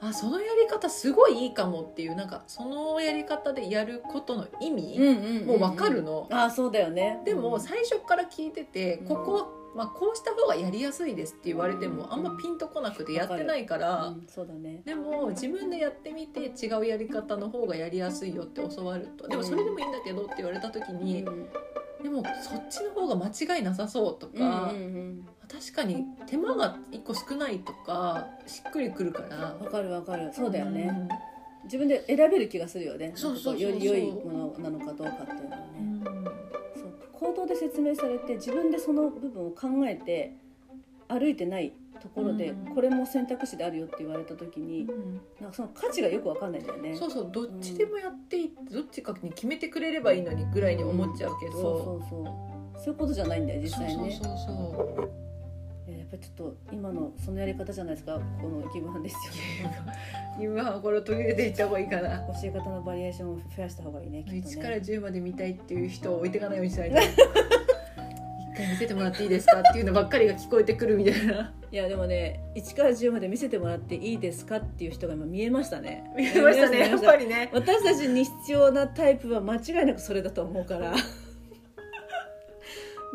あそのやり方すごいいいかもっていうなんかそのやり方でやることの意味、うんもう分かるの、ああそうだよね。でも最初から聞いてて、うん。ここは、まあ、こうした方がやりやすいですって言われてもあんまピンとこなくてやってないから、うんそうだね。でも自分でやってみて違うやり方の方がやりやすいよって教わると。でもそれでもいいんだけどって言われた時に、うんでもそっちの方が間違いなさそうとうんか、うん。確かに手間が1個少ないとかしっくりくるから。わかるわかる。そうだよね、ん。自分で選べる気がするよね。そうそうより良いものなのかどうかっていうのはね、うん。そう。口頭で説明されて自分でその部分を考えて歩いてないところで、うん。これも選択肢であるよって言われた時に、うん。なんかその価値がよくわかんないんだよね。そうそうどっちでもやっていいどっちかに決めてくれればいいのにぐらいに思っちゃうけど、そうそうそう。そういうことじゃないんだよ実際ね。そうそうそういややっぱりちょっと今のそのやり方じゃないですかこのギブハンですよ今はこれを取り入れていった方がいいかな。教え方のバリエーションを増やした方がいいねきっと1からね10まで見たいっていう人を置いていかないようにしないと 見せてもらっていいですかっていうのばっかりが聞こえてくるみたいな。いやでもね1から10まで見せてもらっていいですかっていう人が今見えましたね。見えましたね。やっぱりね。私たちに必要なタイプは間違いなくそれだと思うから。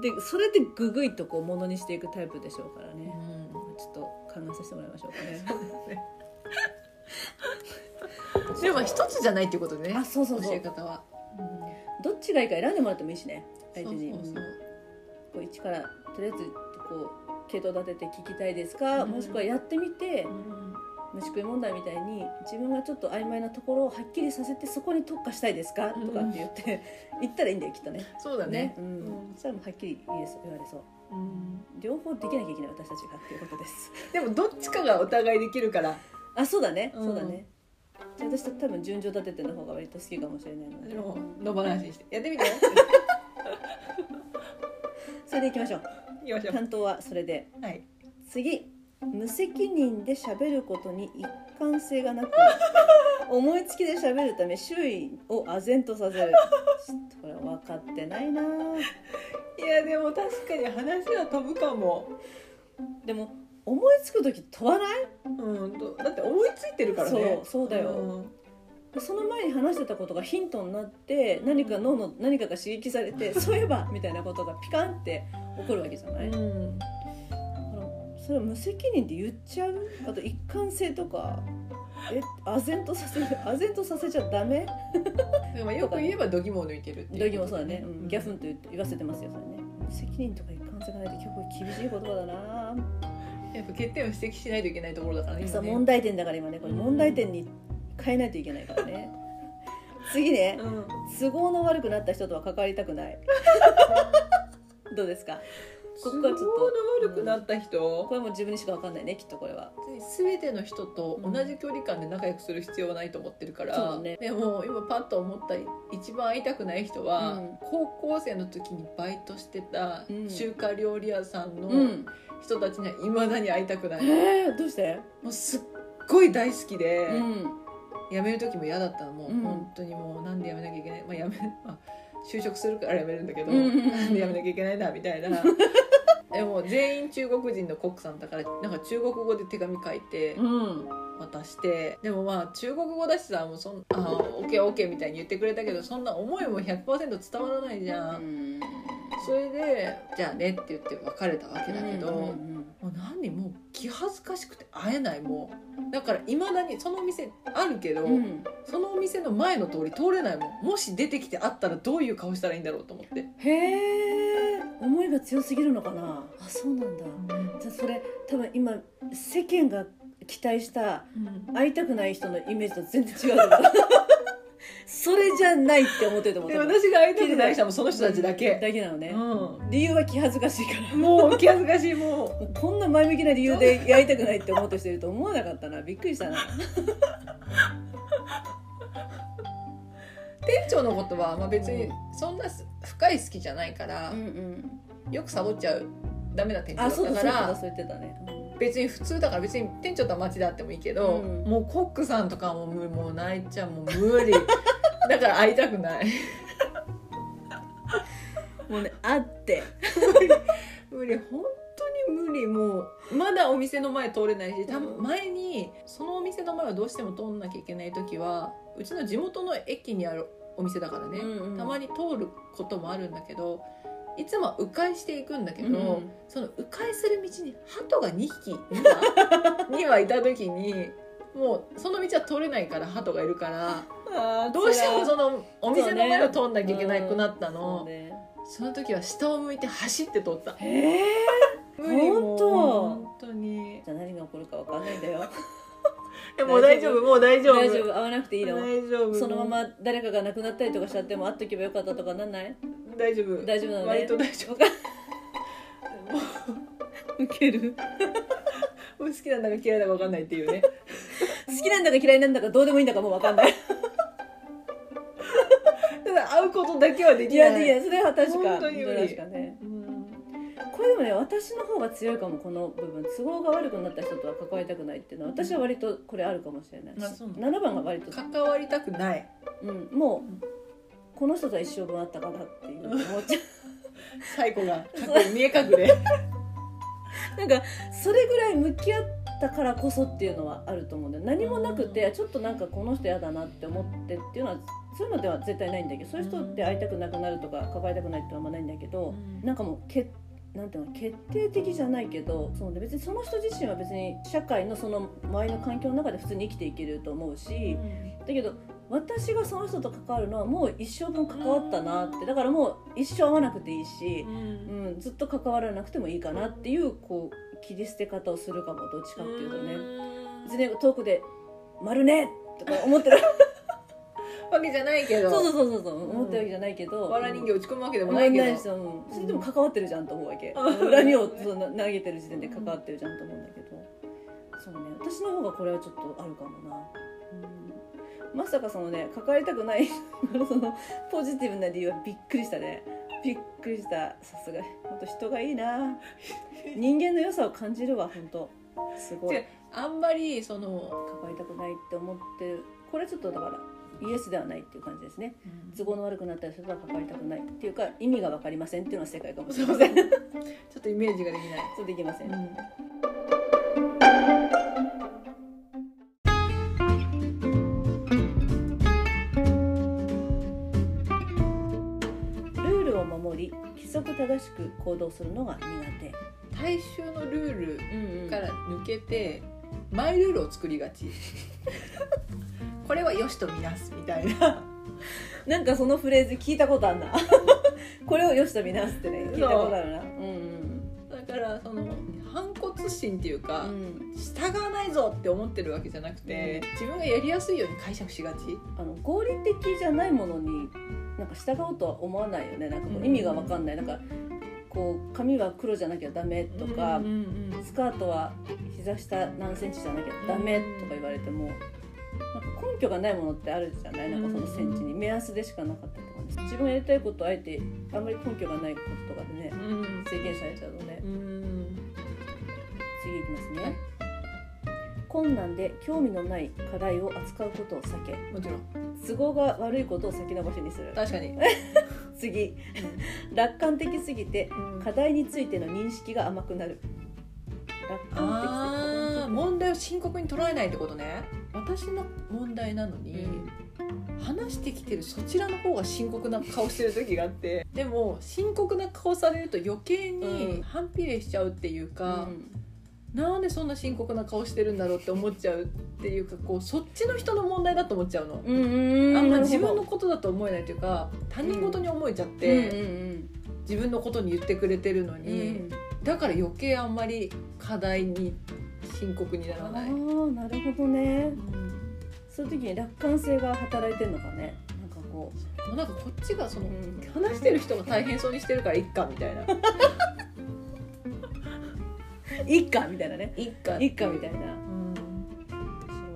でそれでググイとこうものにしていくタイプでしょうからね、ちょっと考えさせてもらいましょうかね。でも一つじゃないっていうことでね。あそうそう教そう。え方は、どっちがいいか選んでもらってもいいしね相手に。そうそうそうこう一からとりあえずこう系統立てて聞きたいですか、うんもしくはやってみてうん虫食い問題みたいに自分がちょっと曖昧なところをはっきりさせてそこに特化したいですか、うんとかって言って 言ったらいいんだよきっとね。そうだね。うん。うん。そしたらもうはっきりいいです言われそう。うん。両方できなきゃいけない私たちがっていうことです。でもどっちかがお互いできるから。あそうだね、うん。そうだね。じゃあ私多分順序立てての方が割と好きかもしれないので。でも野放しにして。やってみて それでいきましょう。担当はそれで。はい。次。無責任で喋ることに一貫性がなく 思いつきで喋るため周囲を唖然とさせる。ちょっとこれ分かってないないやでも確かに話は飛ぶかも。でも思いつく時飛ばない？うんどだって思いついてるからね。そうそうだよ。んその前に話してたことがヒントになって何か脳の何かが刺激されてそういえばみたいなことがピカンって起こるわけじゃない、だうんそれを無責任で言っちゃう？あと一貫性とかえ唖然とさせる？唖然とさせちゃダメ？でもよく言えば度肝を抜いてるっていうドギもそうだね、うん、ギャフンと言って言わせてますよそれね。無責任とか一貫性がないって結構厳しい言葉だな、やっぱ欠点を指摘しないといけないところだからね今ね。さ問題点だから今ねこれ問題点に変えないといけないからね。次ねうん。都合の悪くなった人とは関わりたくない。どうですか？ここ都合のからちょっと悪くなった人？これも自分にしか分かんないねきっとこれは。全ての人と同じ距離感で仲良くする必要はないと思ってるから、そうだね。でも今パッと思った一番会いたくない人は、うん。高校生の時にバイトしてたうん。中華料理屋さんのうん。人たちにはいまだに会いたくない、えー、どうして？もうすっごい大好きで、うん辞める時も嫌だったのもう、うん。本当にもうなんで辞めなきゃいけない、まあ、辞め、まあ、就職するから辞めるんだけど、うん。うんうんなんで辞めなきゃいけないんだみたいな。でも全員中国人のコックさんだからなんか中国語で手紙書いてうん。渡してでもまあ中国語だしさもうそんあオッケーオッケーみたいに言ってくれたけどそんな思いも100%伝わらないじゃん、それでじゃあねって言って別れたわけだけど、うんうんもう何もう気恥ずかしくて会えないもう。だからいまだにそのお店あるけど、うん。うんそのお店の前の通り通れないもん。もし出てきて会ったらどういう顔したらいいんだろうと思って、へえ。思いが強すぎるのかな。あそうなんだ。じゃあそれ多分今世間が期待した会いたくない人のイメージと全然違う それじゃないって思ってると思うで私が会いたくない人はもうその人たちだけ、だけなのね、う理由は気恥ずかしいから。ん、もう気恥ずかしいもう。こんな前向きな理由でやりたくないって思うとしてると思わなかったな。びっくりしたな。店長のことは、まあ、別にそんな深い好きじゃないから、んよくサボっちゃうダメな店長あだそうだそうだったからそう言ってたね、別に普通だから別に店長とは街であってもいいけど、うん。もうコックさんとかももう泣いちゃうもう無理。だから会いたくない。もうねあって。無理。本当に無理。もうまだお店の前通れないしたうん。前にそのお店の前はどうしても通んなきゃいけない時はうちの地元の駅にあるお店だからね、うんうん。たまに通ることもあるんだけどいつもは迂回していくんだけど、うん。その迂回する道に鳩が2匹2羽2羽いた時にもうその道は通れないから鳩がいるから どうしてもそのお店の前を通んなきゃいけなくなったその。うね。その時は下を向いて走って通った。へえ無理もう。本当。本当に。じゃあ何が起こるかわかんないんだよ。えもう大丈夫。もう大丈夫。大丈夫。会わなくていいの。大丈夫。そのまま誰かが亡くなったりとかしちゃっても会っとけばよかったとかなんない？大丈夫。大丈夫なのね。割と大丈わか ウケる。夫好きなんだか嫌いだか分かんないっていうね。好きなんだか嫌いなんだかどうでもいいんだかもうわかんない。ただ会うことだけはでいきない。やいやそれは確か本当に確かね。うん。これでもね私の方が強いかもこの部分。都合が悪くなった人とは関わりたくないっていうのは私は割とこれあるかもしれないあそうな7番が割と、関わりたくない。うん、もうこの人とは一生分あったかなっていう思っちゃ最後が見え隠れ。う なんかそれぐらい向き合ったからこそっていうのはあると思うんだよ。何もなくてちょっとなんかこの人嫌だなって思ってっていうのはそういうのでは絶対ないんだけどそういう人って会いたくなくなるとか関わりたくないってあんまないんだけど、なんかもうけなんていうの決定的じゃないけどそう、ね、別にその人自身は別に社会のその周りの環境の中で普通に生きていけると思うしだけど私がその人と関わるのはもう一生分関わったなって。だからもう一生会わなくていいし、うん、ずっと関わらなくてもいいかなっていうこう切り捨て方をするかもどっちかっていうとね。別に遠くで「丸ね!」とか思ってる わけじゃないけど。そうそうそうそう思ってるわけじゃないけど、わら人形打ち込むわけでも思ないけど。うん、それでも関わってるじゃんと思うわけ、うん。恨みをその投げてる時点で関わってるじゃんと思うんだけど。そうね私の方がこれはちょっとあるかもな、うん、まさかそのね関わりたくない。そのポジティブな理由はびっくりしたね。びっくりした。さすが。本当人がいいな。人間の良さを感じるわ本当すごい。あんまりその、関わりたくないって思ってる。これちょっとだからイエスではないっていう感じですね。都合の悪くなった人とは関わりたくないっていうか意味が分かりませんっていうのは正解かもしれません。ちょっとイメージができない、そうできません、ル則正しく行動するのが苦手。大衆のルールうんうん。から抜けてマイルールを作りがち。これはよしとみなすみたいな。なんかそのフレーズ聞いたことあんな。これをよしとみなすってね聞いたことあるな。う。んだからその反骨心っていうか、うん。うん従わないぞって思ってるわけじゃなくて、自分がやりやすいように解釈しがち。あの合理的じゃないものになんか従おうとは思わないよね。なんかこう意味が分かんない。なんかこう髪は黒じゃなきゃダメとか、うんうんうん。スカートは膝下何センチじゃなきゃダメとか言われても、なんか根拠がないものってあるじゃない？なんかそのセンチに。目安でしかなかったりとかね。自分がやりたいことをあえてあんまり根拠がないこととかでねうん。制限されちゃうとね。うん次いきますね、はい。困難で興味のない課題を扱うことを避け。もちろん都合が悪いことを先延ばしにする。確かに、次。楽観的すぎて課題についての認識が甘くなる。楽観的問題を深刻に捉えないってことね。私の問題なのに、話してきてるそちらの方が深刻な顔してる時があって。でも深刻な顔されると余計うにん。反比例しちゃうっていうか、うんなんでそんな深刻な顔してるんだろうって思っちゃうっていうかこうそっちの人の問題だと思っちゃうの、うんうんあんま自分のことだと思えないというか他人事に思えちゃって、うん。うん。自分のことに言ってくれてるのうん。に、だから余計あんまり課題に深刻にならあない。あなるほどね。そういう時に楽観性が働いてんのかね。なんこもうなんかこっちがその、うん。話してる人が大変そうにしてるからいっかみたいなういっかみたいなね。いっかいっかみたいな。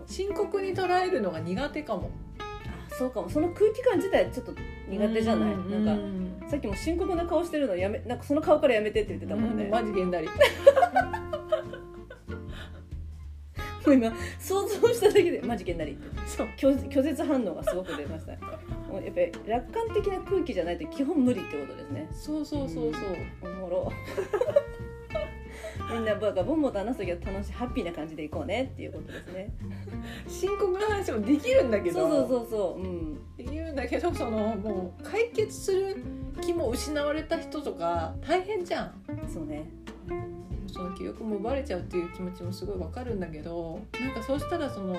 深刻に捉えるのが苦手かも。あそうかも。その空気感自体ちょっと苦手じゃない、うんなんかうん。さっきも深刻な顔してるのやめなんかその顔からやめてって言ってたもんね、マジげんなりもう今想像しただけでマジけんなりって。そう。拒拒絶反応がすごく出ました。もうやっぱり楽観的な空気じゃないと基本無理ってことですね。そうそうそうそう。おもろみんなバカボンボンと話す時は楽しいハッピーな感じでいこうねっていうことですね。深刻な話もできるんだけど。そうそうそうそううん。できるんだけどそのもう解決する気も失われた人とか大変じゃん。そうね。その気力も奪われちゃうっていう気持ちもすごいわかるんだけどなんかそうしたらその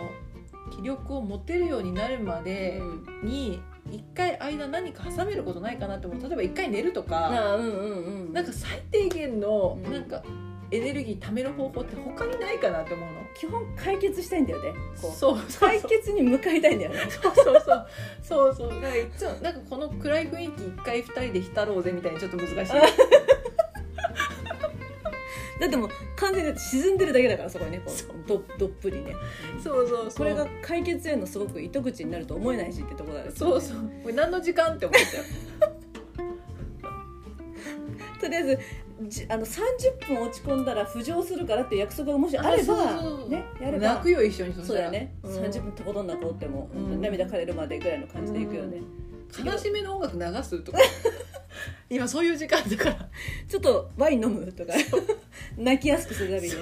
気力を持てるようになるまでに一回間何か挟めることないかなって思う。例えば一回寝るとかああうんうんうん。なんか最低限のうん。なんかエネルギー貯める方法って他にないかなって思うの？基本解決したいんだよね。そうそうそう。解決に向かいたいんだよね。そうそうそう。そうそう。だからいつもなんかこの暗い雰囲気一回二人で浸ろうぜみたいにちょっと難しい。だってもう完全に沈んでるだけだからそこにね。こそう。うどどっぷりね。そうそうそう。これが解決へのすごく糸口になると思えないしってところだよね。そうそう。これ何の時間って思っちゃう。とりあえずじあの30分落ち込んだら浮上するからっていう約束がもしあればねやれば。泣くよ一緒にそうだよね、うん。30分とことんなこうっても、うん。涙枯れるまでぐらいの感じでいくよね、悲しめの音楽流すとか。今そういう時間だから。ちょっとワイン飲むとか。泣きやすくするために。ね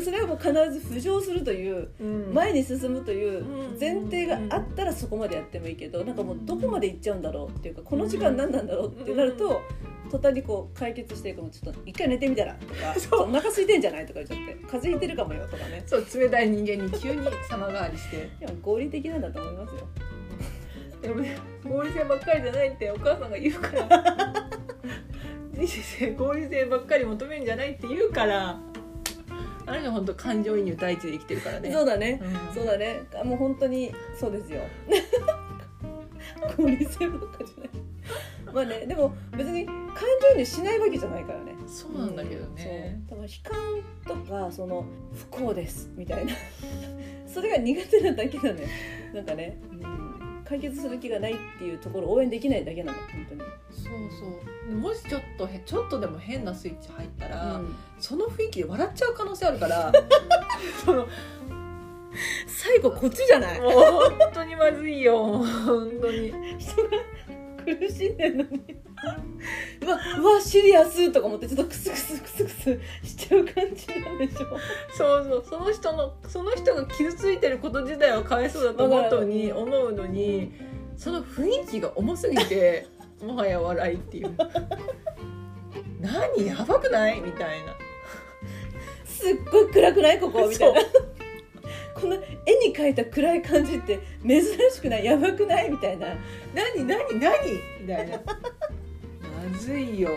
それはもう必ず浮上するという前に進むという前提があったらそこまでやってもいいけどなんかもうどこまで行っちゃうんだろうっていうかこの時間何なんだろうってなると途端にこう解決していくもちょっと一回寝てみたらとか そう。お腹空いてんじゃないとか言っちゃって風邪ひいてるかもよとかね。そう冷たい人間に急に様変わりして。でも合理的なんだと思いますよ。でもね合理性ばっかりじゃないってお母さんが言うから。人生合理性ばっかり求めるんじゃないって言うからあの人本当感情移入第一で生きてるからね。そうだね。うん。そうだね。もう本当にそうですよ。合理性ばっかじゃない。まあねでも別に感情移入しないわけじゃないからね。そうなんだけどね、だから悲観とかその不幸ですみたいな。それが苦手なだけなのよなんかね、うん、解決する気がないっていうところを応援できないだけなの本当に、そうそう。もしちょっとへちょっとでも変なスイッチ入ったら、うん。その雰囲気で笑っちゃう可能性あるから そのもう最後こっちじゃない？本当にまずいよ本当に。人が苦しんでんのにうわうわシリアスとか思ってちょっとクスクスクスクスしちゃう感じなんでしょそうそうその人のその人が傷ついてること自体はかわいそうだと思うのに思うのにその雰囲気が重すぎて もはや笑いっていう。何やばくない？みたいな。すっごい暗くない？ここ？みたいな。そ この絵に描いた暗い感じって珍しくない？やばくない？みたいな。何何何？みたいな。まずいよ。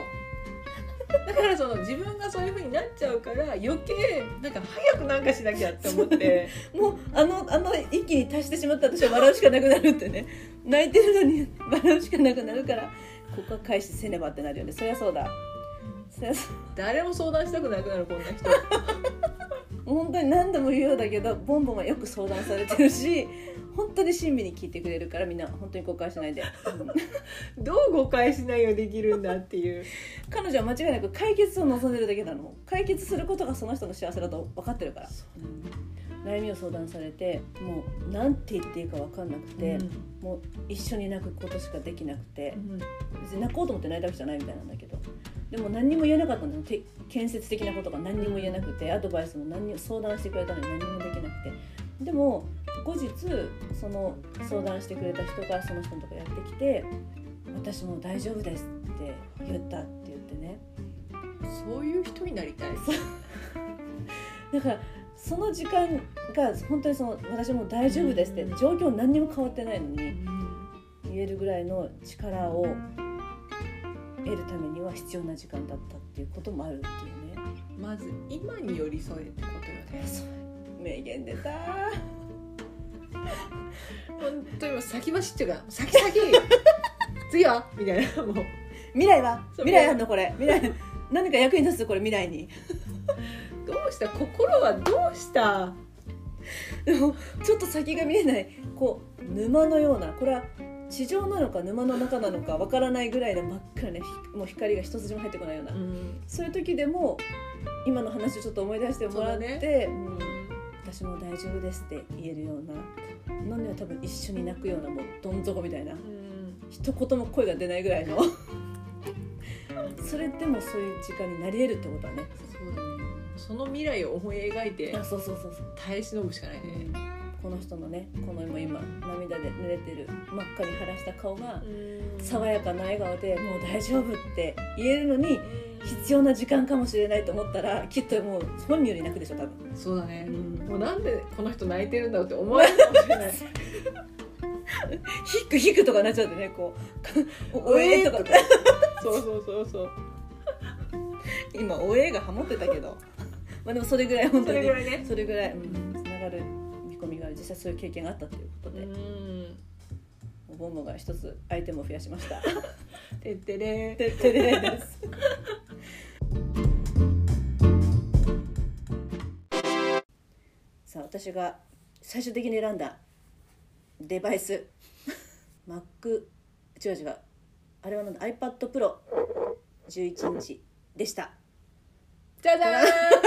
だからその自分がそういう風になっちゃうから余計なんか早くなんかしなきゃって思って。もうあのあの一気に達してしまった私は笑うしかなくなるってね。泣いてるのに 笑うしかなくなるからここは返しせねばってなるよね。そりゃそうだ。誰も相談したくなくなるこんな人本当に何度も言うようだけどボンボンはよく相談されてるし本当に親身に聞いてくれるからみんな本当に誤解しないで、う んどう誤解しないようできるんだっていう。彼女は間違いなく解決を望んでるだけなの。解決することがその人の幸せだと分かってるから、悩みを相談されてもう何て言っていいか分かんなくて、もう一緒に泣くことしかできなくて別に泣こうと思って泣いたわけじゃないみたいなんだけどでも何にも言えなかったの。建設的なことが何にも言えなくてアドバイスも何にも相談してくれたのに何にもできなくて。でも後日その相談してくれた人がその人のとこやってきて「私もう大丈夫です」って言ったって言ってね。そういう人になりたい。だからその時間が本当にその「私もう大丈夫です」ってうん状況何にも変わってないのに言えるぐらいの力を得るためには必要な時間だったっていうこともあるっていうね。まず今に寄り添えってことよね名言出た。本当に先走っていうか先先。次は？みたいな。もう。未来は？未来あんのこれ。未来。何か役に立つこれ未来に。どうした？心はどうした？でもちょっと先が見えない。こう沼のような。これは地上なのか沼の中なのかわからないぐらいの真っ暗なひもう光が一筋も入ってこないような、ん。そういう時でも今の話をちょっと思い出してもらって、そうだうん。私も大丈夫ですって言えるようななんでは多分一緒に泣くようなもうどん底みたいな一言も声が出ないぐらいの。それでもそういう時間になり得るってことはね。そうだね。その未来を思い描いてあそうそうそうそう。耐え忍ぶしかないねこの人のねこの今今涙で濡れてる真っ赤に晴らした顔が爽ややかな笑顔で「もう大丈夫」って言えるのに必要な時間かもしれないと思ったらきっともう本人より泣くでしょ多分、そうだね。うん、もうなんでこの人泣いてるんだろうって思われるかもしれない。ヒックヒックとかなっちゃってねこう「おえ」とか。そうそうそうそう。今「おえ」がハモってたけど。まあでもそれぐらい本当にそれぐらいね。それぐらい、うん、つながる実際そういう経験があったということで、うん。ボンボが一つアイテムを増やしました。てってれてってれです。さあ私が最終的に選んだデバイス。Mac 違う違う。あれはなんだ？iPad Pro11 インチでした。じゃじゃーん